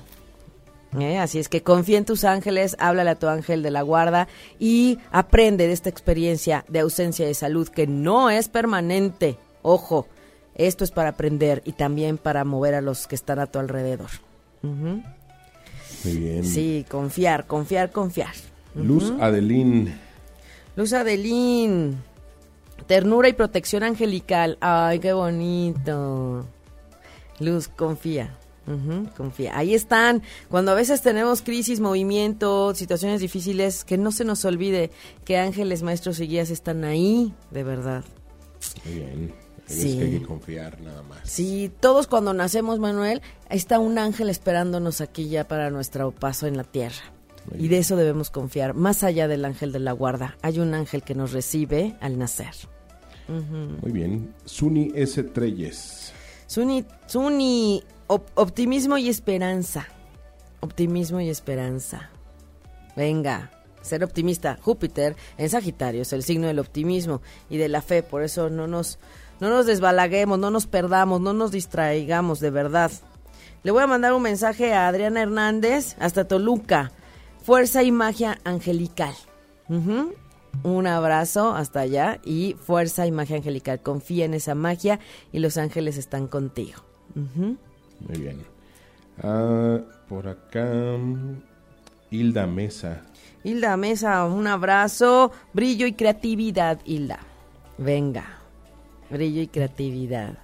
¿Eh? Así es que confía en tus ángeles, háblale a tu ángel de la guarda y aprende de esta experiencia de ausencia de salud que no es permanente. Ojo, esto es para aprender y también para mover a los que están a tu alrededor. Muy bien. Sí, confiar, confiar, confiar. Luz Adelín. Luz Adelín, ternura y protección angelical. Ay, qué bonito. Luz, confía. Confía. Ahí están. Cuando a veces tenemos crisis, movimiento, situaciones difíciles, que no se nos olvide que ángeles, maestros y guías están ahí, de verdad. Muy bien. Sí. que hay que confiar nada más. Sí, todos cuando nacemos, Manuel, está un ángel esperándonos aquí ya para nuestro paso en la tierra. Y de eso debemos confiar. Más allá del ángel de la guarda, hay un ángel que nos recibe al nacer. Muy bien. Suni S. Treyes. Suni, Suni, op- optimismo y esperanza. Optimismo y esperanza. Venga, ser optimista. Júpiter en Sagitario es el signo del optimismo y de la fe, por eso no nos, no nos desbalaguemos, no nos perdamos, no nos distraigamos, de verdad. Le voy a mandar un mensaje a Adriana Hernández hasta Toluca. Fuerza y magia angelical. Un abrazo hasta allá y fuerza y magia angelical. Confía en esa magia y los ángeles están contigo. Muy bien. Ah, por acá. Hilda Mesa. Hilda Mesa, un abrazo. Brillo y creatividad, Hilda. Venga. Brillo y creatividad.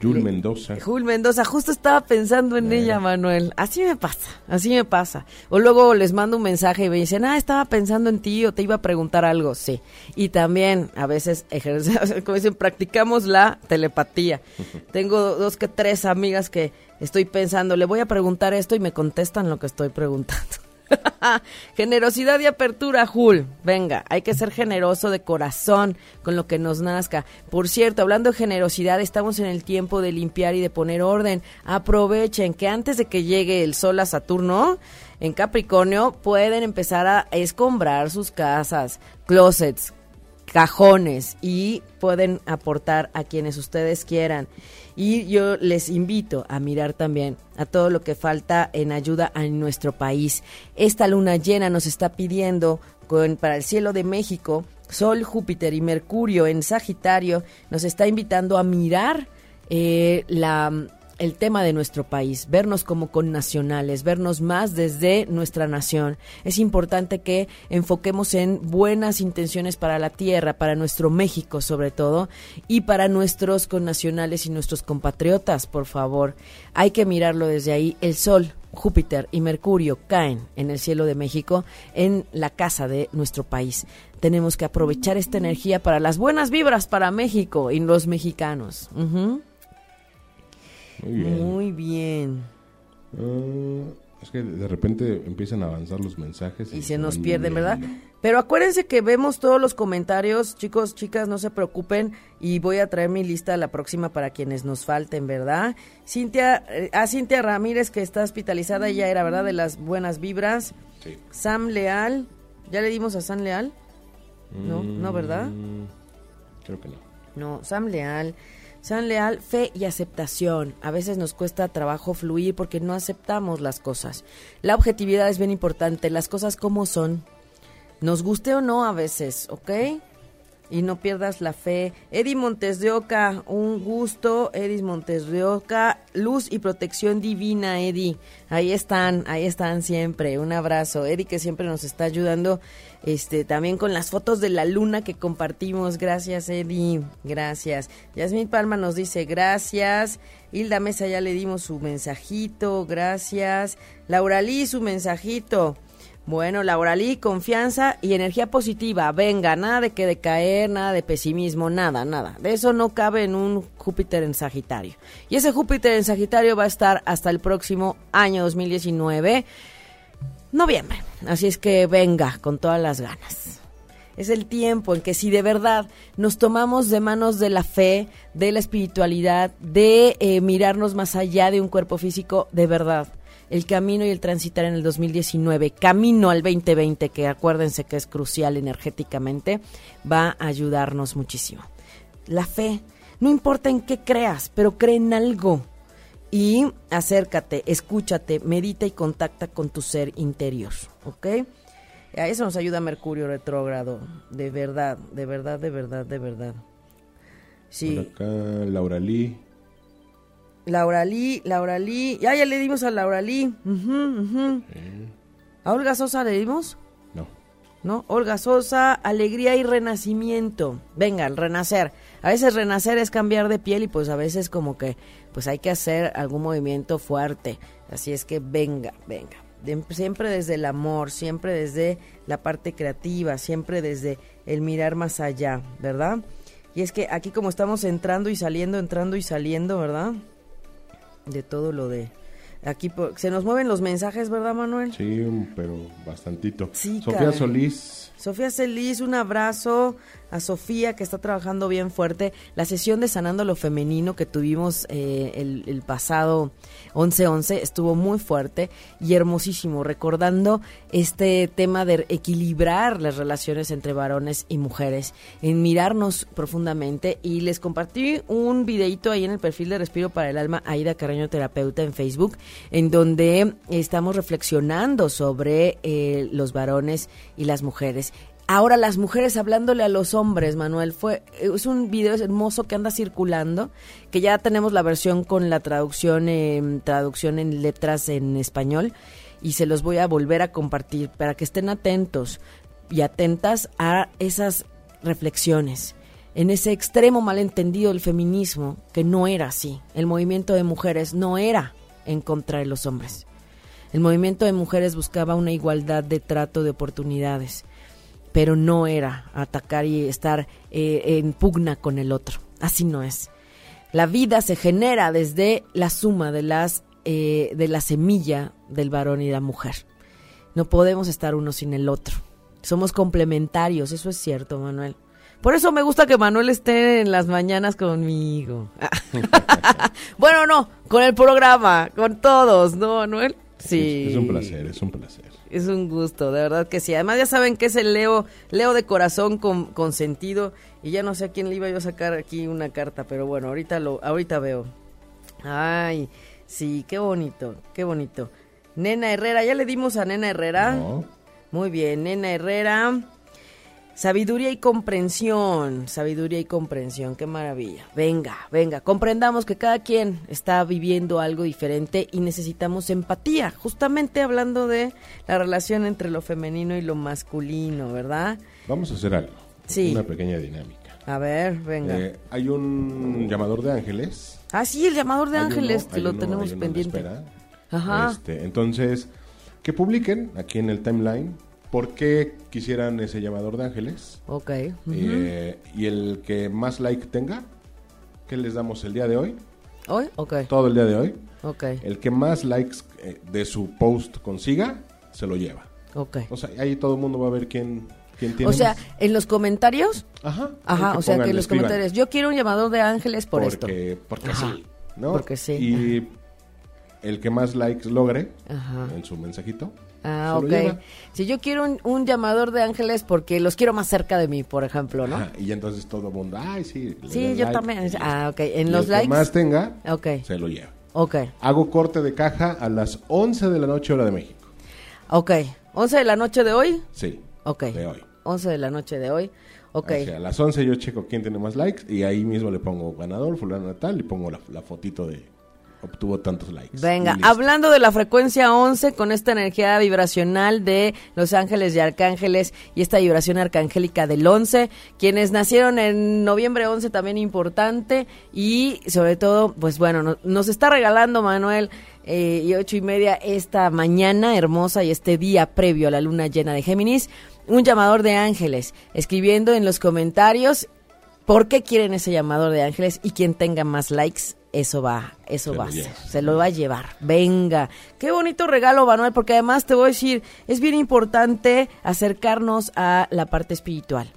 Le- Mendoza. Jul Mendoza, justo estaba pensando en Eh. ella, Manuel. Así me pasa, así me pasa. O luego les mando un mensaje y me dicen, ah, estaba pensando en ti o te iba a preguntar algo. Sí. Y también a veces, <laughs> ejerce- como dicen, practicamos la telepatía. <laughs> Tengo dos que tres amigas que estoy pensando, le voy a preguntar esto y me contestan lo que estoy preguntando. <laughs> Generosidad y apertura, Jul. Venga, hay que ser generoso de corazón con lo que nos nazca. Por cierto, hablando de generosidad, estamos en el tiempo de limpiar y de poner orden. Aprovechen que antes de que llegue el sol a Saturno, en Capricornio, pueden empezar a escombrar sus casas, closets, cajones y pueden aportar a quienes ustedes quieran. Y yo les invito a mirar también a todo lo que falta en ayuda a nuestro país. Esta luna llena nos está pidiendo con, para el cielo de México, Sol, Júpiter y Mercurio en Sagitario, nos está invitando a mirar eh, la el tema de nuestro país, vernos como connacionales, vernos más desde nuestra nación. Es importante que enfoquemos en buenas intenciones para la tierra, para nuestro México sobre todo, y para nuestros connacionales y nuestros compatriotas, por favor. Hay que mirarlo desde ahí. El Sol, Júpiter y Mercurio caen en el cielo de México, en la casa de nuestro país. Tenemos que aprovechar esta energía para las buenas vibras para México y los mexicanos. Muy bien. Muy bien. Ah, es que de repente empiezan a avanzar los mensajes. y se nos pierden, ¿verdad? Pero acuérdense que vemos todos los comentarios, chicos, chicas, no se preocupen y voy a traer mi lista la próxima para quienes nos falten, ¿verdad? Cintia, eh, a Cintia Ramírez que está hospitalizada, ella era, ¿verdad? De las buenas vibras. Sí. Sam Leal, ¿ya le dimos a Sam Leal? No, no, ¿verdad? Mm, Creo que no. No, Sam Leal. Sam Leal, fe y aceptación. A veces nos cuesta trabajo fluir porque no aceptamos las cosas. La objetividad es bien importante, las cosas como son. Nos guste o no a veces, ¿ok? Y no pierdas la fe. Eddie Montes de Oca, un gusto. Eddie Montes de Oca, luz y protección divina, Eddie. Ahí están, ahí están siempre. Un abrazo. Eddie que siempre nos está ayudando este también con las fotos de la luna que compartimos. Gracias, Eddie. Gracias. Yasmín Palma nos dice gracias. Hilda Mesa ya le dimos su mensajito. Gracias. Laura Lee, su mensajito. Bueno, Laura Lee, confianza y energía positiva. Venga, nada de que decaer, nada de pesimismo, nada, nada. De eso no cabe en un Júpiter en Sagitario. Y ese Júpiter en Sagitario va a estar hasta el próximo año 2019, noviembre. Así es que venga con todas las ganas. Es el tiempo en que si de verdad nos tomamos de manos de la fe, de la espiritualidad, de eh, mirarnos más allá de un cuerpo físico, de verdad, el camino y el transitar en el 2019, camino al 2020, que acuérdense que es crucial energéticamente, va a ayudarnos muchísimo. La fe, no importa en qué creas, pero cree en algo. Y acércate, escúchate, medita y contacta con tu ser interior, ¿ok? A eso nos ayuda Mercurio retrógrado, de verdad, de verdad, de verdad, de verdad. Sí. Por acá, Laura Lee. Laura Lee, Laura Lee. Ya, ya le dimos a Laura Lee. Ujú. ¿A Olga Sosa le dimos? No. Olga Sosa, alegría y renacimiento. Venga, el renacer. A veces renacer es cambiar de piel y pues a veces como que pues hay que hacer algún movimiento fuerte. Así es que venga, venga. Siempre desde el amor, siempre desde la parte creativa, siempre desde el mirar más allá, ¿verdad? Y es que aquí como estamos entrando y saliendo, entrando y saliendo, ¿verdad? De todo lo de... Aquí por- se nos mueven los mensajes, ¿verdad, Manuel? Sí, pero bastantito. Sí, Sofía caray. Solís. Sofía Celis, un abrazo a Sofía que está trabajando bien fuerte. La sesión de Sanando lo Femenino que tuvimos eh, el, pasado 11-11 estuvo muy fuerte y hermosísimo, recordando este tema de equilibrar las relaciones entre varones y mujeres, en mirarnos profundamente. Y les compartí un videito ahí en el perfil de Respiro para el Alma, Aida Carreño Terapeuta en Facebook, en donde estamos reflexionando sobre eh, los varones y las mujeres. Ahora las mujeres hablándole a los hombres, Manuel, fue es un video hermoso que anda circulando, que ya tenemos la versión con la traducción en traducción en letras en español y se los voy a volver a compartir para que estén atentos y atentas a esas reflexiones en ese extremo malentendido del feminismo que no era así. El movimiento de mujeres no era en contra de los hombres. El movimiento de mujeres buscaba una igualdad de trato de oportunidades, pero no era atacar y estar eh, en pugna con el otro. Así no es. La vida se genera desde la suma de las eh, de la semilla del varón y la mujer. No podemos estar uno sin el otro. Somos complementarios, eso es cierto, Manuel. Por eso me gusta que Manuel esté en las mañanas conmigo. <laughs> bueno, no, con el programa, con todos, ¿no, Manuel? Sí. Es, es un placer, es un placer. Es un gusto, de verdad que sí. Además ya saben que es el Leo, Leo de corazón con, con sentido. Y ya no sé a quién le iba yo a sacar aquí una carta, pero bueno, ahorita lo, ahorita veo. Ay, sí, qué bonito, qué bonito. Nena Herrera, ya le dimos a Nena Herrera. No. Muy bien, Nena Herrera. Sabiduría y comprensión, sabiduría y comprensión, qué maravilla. Venga, venga, comprendamos que cada quien está viviendo algo diferente y necesitamos empatía, justamente hablando de la relación entre lo femenino y lo masculino, ¿verdad? Vamos a hacer algo. Sí. Una pequeña dinámica. A ver, venga. Eh, hay un llamador de ángeles. ah, sí, el llamador de Hay ángeles, uno- lo uno- tenemos pendiente. espera. Ajá. Este, entonces, que publiquen aquí en el timeline por qué quisieran ese llamador de ángeles. Ok. Eh, y el que más like tenga, ¿qué les damos el día de hoy? ¿Hoy? Ok. todo el día de hoy. Ok. El que más likes eh, de su post consiga, se lo lleva. Ok. O sea, ahí todo el mundo va a ver quién, quién tiene O sea, más. en los comentarios. Ajá. Ajá, o sea, que en los escriban. comentarios. Yo quiero un llamador de ángeles por porque, esto. Porque Ajá. sí, ¿no? Porque sí. Y el que más likes logre Ajá. en su mensajito. Ah, ok. lleva. Si yo quiero un, un llamador de ángeles porque los quiero más cerca de mí, por ejemplo, ¿no? Ajá, y entonces todo el mundo, ay, sí. Sí, yo like, también. Ah, ok. Y En los el likes. que más tenga, Ok, se lo lleva. ok, Hago corte de caja a las 11 de la noche hora de México. ok. 11 de la noche de hoy. Sí. Ok. De hoy. 11 de la noche de hoy. Ok. O sea, a las 11 yo checo quién tiene más likes y ahí mismo le pongo ganador, fulano tal, y pongo la, la fotito de obtuvo tantos likes. Venga, hablando de la frecuencia 11 con esta energía vibracional de los ángeles y arcángeles y esta vibración arcangélica del 11, quienes nacieron en noviembre 11 también importante y sobre todo, pues bueno, no- nos está regalando Manuel eh, y ocho y media esta mañana hermosa y este día previo a la luna llena de Géminis, un llamador de ángeles, escribiendo en los comentarios por qué quieren ese llamador de ángeles y quien tenga más likes, eso va, eso Se va a ser, se lo va a llevar. Venga, qué bonito regalo, Manuel, porque además te voy a decir, es bien importante acercarnos a la parte espiritual.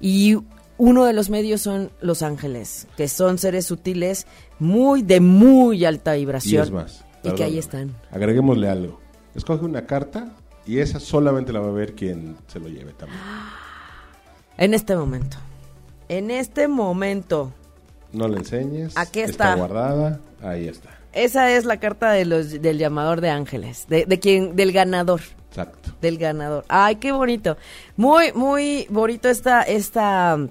Y uno de los medios son los ángeles, que son seres sutiles muy de muy alta Y vibración. es más. Y que ahí están. Agreguémosle algo. Escoge una carta y esa solamente la va a ver quien se lo lleve también. En este momento. En este momento. No le enseñes. Aquí Está está. guardada. Ahí está. Esa es la carta de los, del llamador de ángeles, de, de quien, del ganador. Exacto. del ganador. Ay, qué bonito. Muy, muy bonito esta, esta mm,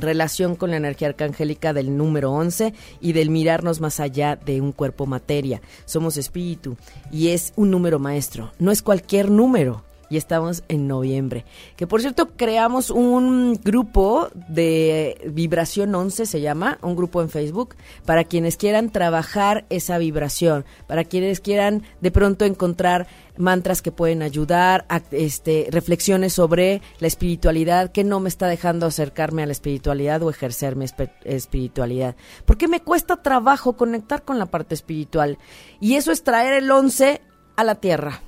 relación con la energía arcangélica del número 11 y del mirarnos más allá de un cuerpo materia. Somos espíritu y es un número maestro, no es cualquier número. Y estamos en noviembre. Que por cierto, creamos un grupo de vibración 11, se llama, un grupo en Facebook, para quienes quieran trabajar esa vibración, para quienes quieran de pronto encontrar mantras que pueden ayudar, este, reflexiones sobre la espiritualidad, que no me está dejando acercarme a la espiritualidad o ejercer mi espiritualidad. Porque me cuesta trabajo conectar con la parte espiritual. Y eso es traer el 11 a la tierra.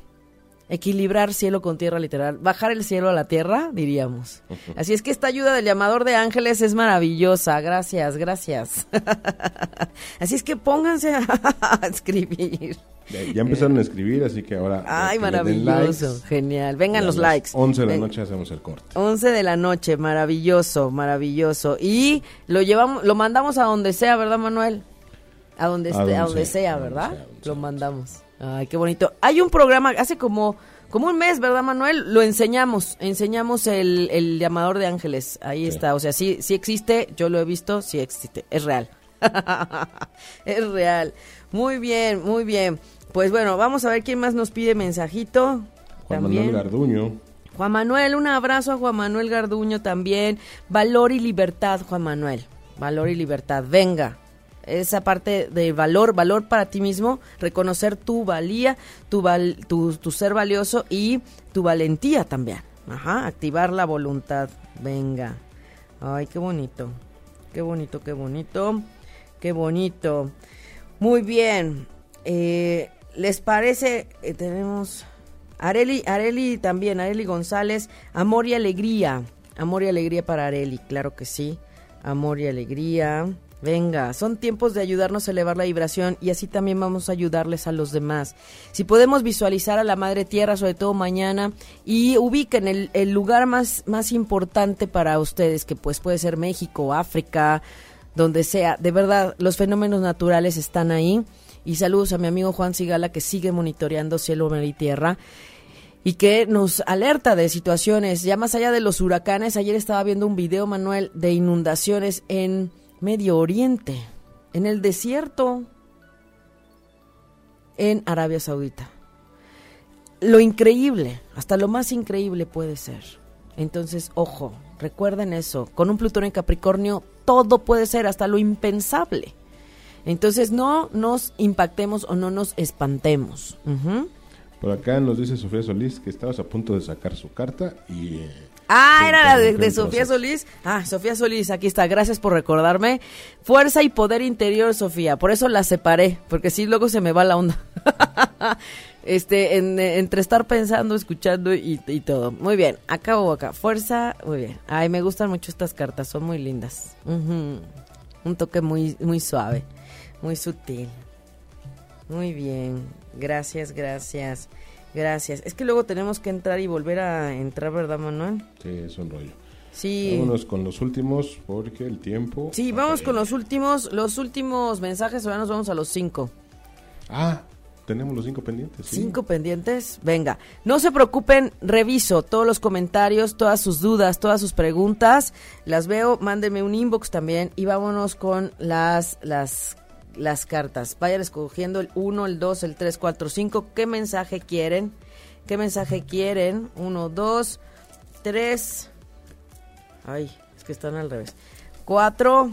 Equilibrar cielo con tierra literal, bajar el cielo a la tierra, diríamos. Así es que esta ayuda del llamador de ángeles es maravillosa. Gracias, gracias. <laughs> Así es que pónganse a <laughs> escribir. Ya empezaron a escribir, así que ahora. Ay, que den maravilloso, likes. genial. Vengan los likes. 11 de la noche hacemos el corte. 11 de la noche, maravilloso, maravilloso. Y lo llevamos, lo mandamos a donde sea, ¿verdad, Manuel? A donde, esté, a donde sea, a donde ¿verdad? sea, donde lo mandamos. Ay, qué bonito. Hay un programa, hace como, como un mes, ¿verdad, Manuel? Lo enseñamos, enseñamos el, el llamador de ángeles. Ahí Sí. está, o sea, sí, sí existe, yo lo he visto, sí existe, es real. <laughs> es real. Muy bien, muy bien. Pues bueno, vamos a ver quién más nos pide mensajito. Juan También. Manuel Garduño. Juan Manuel, un abrazo a Juan Manuel Garduño también. Valor y libertad, Juan Manuel. Valor y libertad. Venga. Esa parte de valor, valor para ti mismo, reconocer tu valía, tu, val- tu, ser valioso y tu valentía también. Ajá, activar la voluntad. Venga. Ay, qué bonito. Qué bonito, qué bonito. Qué bonito. Muy bien. Eh, ¿Les parece? Eh, tenemos Areli, Areli también, Areli González, amor y alegría. Amor y alegría para Areli, claro que sí. Amor y alegría. Venga, son tiempos de ayudarnos a elevar la vibración y así también vamos a ayudarles a los demás. Si podemos visualizar a la Madre Tierra, sobre todo mañana, y ubiquen el, el lugar más, más importante para ustedes, que pues puede ser México, África, donde sea. De verdad, los fenómenos naturales están ahí. Y saludos a mi amigo Juan Sigala que sigue monitoreando cielo, mar y tierra y que nos alerta de situaciones ya más allá de los huracanes. Ayer estaba viendo un video, Manuel, de inundaciones en Medio Oriente, en el desierto, en Arabia Saudita. Lo increíble, hasta lo más increíble puede ser. Entonces, ojo, recuerden eso, con un Plutón en Capricornio todo puede ser, hasta lo impensable. Entonces, no nos impactemos o no nos espantemos. Por acá nos dice Sofía Solís que estabas a punto de sacar su carta y eh, Ah, era la de, Sofía Solís. Ah, Sofía Solís, aquí está. Gracias por recordarme. Fuerza y poder interior, Sofía. Por eso la separé, porque sí, luego se me va la onda. <laughs> este, en- entre estar pensando, escuchando y, y todo. Muy bien, acá o acá. Fuerza, muy bien. Ay, me gustan mucho estas cartas, son muy lindas. Un toque muy, muy suave, muy sutil. Muy bien, gracias, gracias, gracias. Es que luego tenemos que entrar y volver a entrar, ¿verdad, Manuel? Sí, es un rollo. Sí. Vámonos con los últimos porque el tiempo. Sí, vamos con los últimos, los últimos mensajes, ahora nos vamos a los cinco. Ah, tenemos los cinco pendientes. sí. ¿Cinco pendientes? Venga, no se preocupen, reviso todos los comentarios, todas sus dudas, todas sus preguntas, las veo, mándenme un inbox también y vámonos con las, las, las cartas. Vayan escogiendo el 1, el 2, el 3, 4, 5, qué mensaje quieren, qué mensaje quieren, 1, 2, 3, ay, es que están al revés, 4,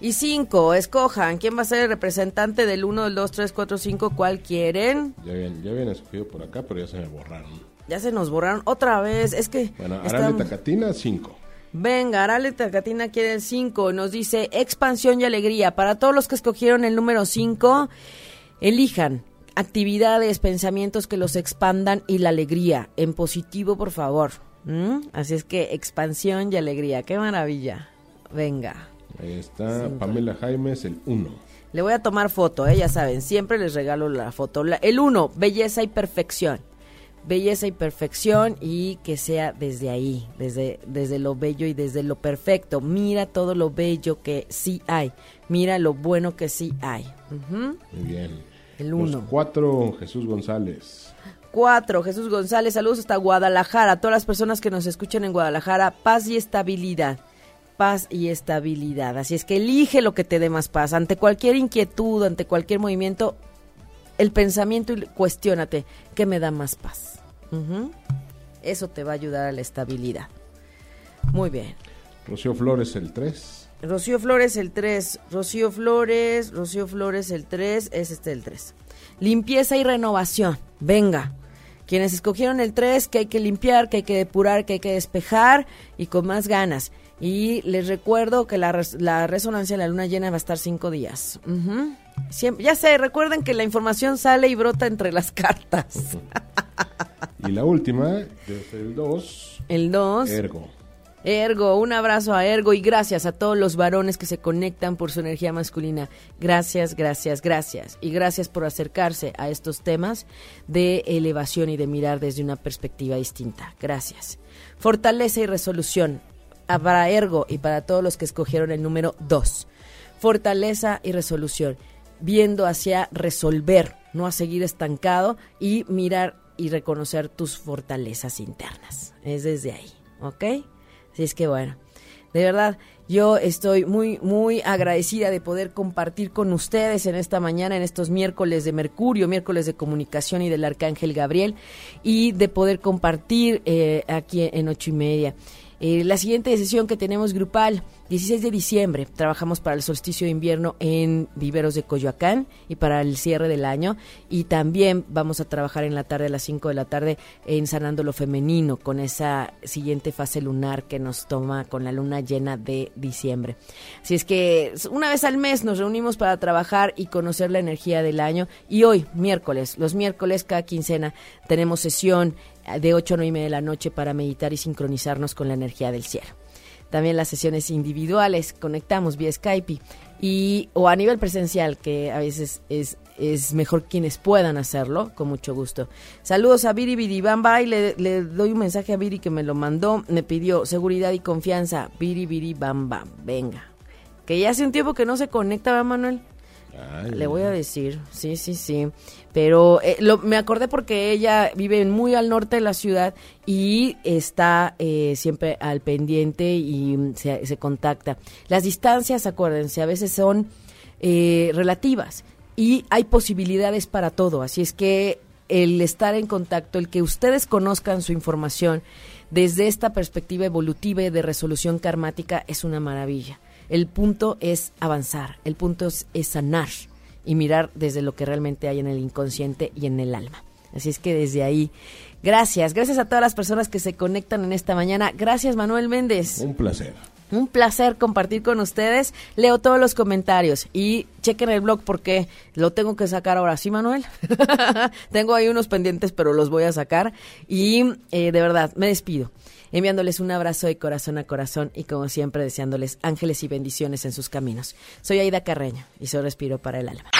y 5, escojan quién va a ser el representante del 1, del 2, 3, 4, 5, cuál quieren. Ya habían, ya habían escogido por acá, pero ya se me borraron. Ya se nos borraron otra vez, es que... Bueno, Arale estamos- Tacatina, cinco. Venga, Arale Tacatina quiere el 5, nos dice expansión y alegría. Para todos los que escogieron el número 5, elijan actividades, pensamientos que los expandan y la alegría, en positivo, por favor. ¿Mm? Así es que expansión y alegría, qué maravilla. Venga. Ahí está Pamela Jaimes, el uno. Le voy a tomar foto, ¿eh? ya saben, siempre les regalo la foto. La- el uno, belleza y perfección. Belleza y perfección y que sea desde ahí, desde, desde lo bello y desde lo perfecto. Mira todo lo bello que sí hay. Mira lo bueno que sí hay. Muy bien. El Los uno. cuatro, Jesús González. Cuatro, Jesús González, saludos hasta Guadalajara. A todas las personas que nos escuchan en Guadalajara, paz y estabilidad. Paz y estabilidad. Así es que elige lo que te dé más paz. Ante cualquier inquietud, ante cualquier movimiento, el pensamiento y cuestiónate, ¿qué me da más paz? Eso te va a ayudar a la estabilidad. Muy bien. Rocío Flores, el tres. Rocío Flores el 3, Rocío Flores, Rocío Flores el 3, es este el 3. Limpieza y renovación, venga. Quienes escogieron el 3, que hay que limpiar, que hay que depurar, que hay que despejar y con más ganas. Y les recuerdo que la, res- la resonancia de la luna llena va a estar cinco días. Siempre, ya sé, recuerden que la información sale y brota entre las <laughs> cartas. Y la última, desde el dos, El 2. Ergo. Ergo, un abrazo a Ergo y gracias a todos los varones que se conectan por su energía masculina. Gracias, gracias, gracias. Y gracias por acercarse a estos temas de elevación y de mirar desde una perspectiva distinta. Gracias. Fortaleza y resolución ah, para Ergo y para todos los que escogieron el número 2. Fortaleza y resolución. Viendo hacia resolver, no a seguir estancado y mirar y reconocer tus fortalezas internas. Es desde ahí, ¿ok? Así es que bueno, de verdad, yo estoy muy, muy agradecida de poder compartir con ustedes en esta mañana, en estos miércoles de Mercurio, miércoles de comunicación y del Arcángel Gabriel, y de poder compartir eh, aquí en ocho y media. Eh, la siguiente sesión que tenemos grupal, 16 de diciembre, trabajamos para el solsticio de invierno en Viveros de Coyoacán y para el cierre del año. Y también vamos a trabajar en la tarde, a las 5 de la tarde, en Sanando lo Femenino, con esa siguiente fase lunar que nos toma con la luna llena de diciembre. Así es que una vez al mes nos reunimos para trabajar y conocer la energía del año. Y hoy, miércoles, los miércoles, cada quincena, tenemos sesión de 8 a 9 y media de la noche para meditar y sincronizarnos con la energía del cielo. También las sesiones individuales, conectamos vía Skype y, o a nivel presencial, que a veces es, es mejor quienes puedan hacerlo, con mucho gusto. Saludos a Viri Viribamba y le, le doy un mensaje a Viri que me lo mandó, me pidió seguridad y confianza. Viri Viribamba, venga. Que ya hace un tiempo que no se conecta, ¿verdad, Manuel? Ay, Le voy a decir, sí, sí, sí. Pero eh, lo- me acordé porque ella vive muy al norte de la ciudad y está eh, siempre al pendiente y mm, se, se contacta. Las distancias, acuérdense, a veces son eh, relativas y hay posibilidades para todo. Así es que el estar en contacto, el que ustedes conozcan su información desde esta perspectiva evolutiva y de resolución karmática es una maravilla. El punto es avanzar, el punto es, es sanar y mirar desde lo que realmente hay en el inconsciente y en el alma. Así es que desde ahí, gracias, gracias a todas las personas que se conectan en esta mañana. Gracias Manuel Méndez. Un placer. Un placer compartir con ustedes. Leo todos los comentarios y chequen el blog porque lo tengo que sacar ahora. ¿Sí, Manuel? <laughs> tengo ahí unos pendientes, pero los voy a sacar. Y eh, de verdad, me despido. Enviándoles un abrazo de corazón a corazón y como siempre deseándoles ángeles y bendiciones en sus caminos. Soy Aida Carreño y soy Respiro para el Alma.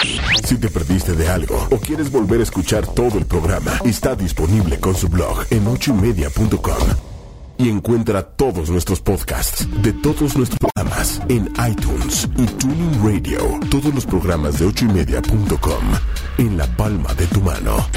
Si te perdiste de algo o quieres volver a escuchar todo el programa, está disponible con su blog en ochoymedia.com y encuentra todos nuestros podcasts de todos nuestros programas en iTunes y Tuning Radio. Todos los programas de ochoymedia.com en la palma de tu mano.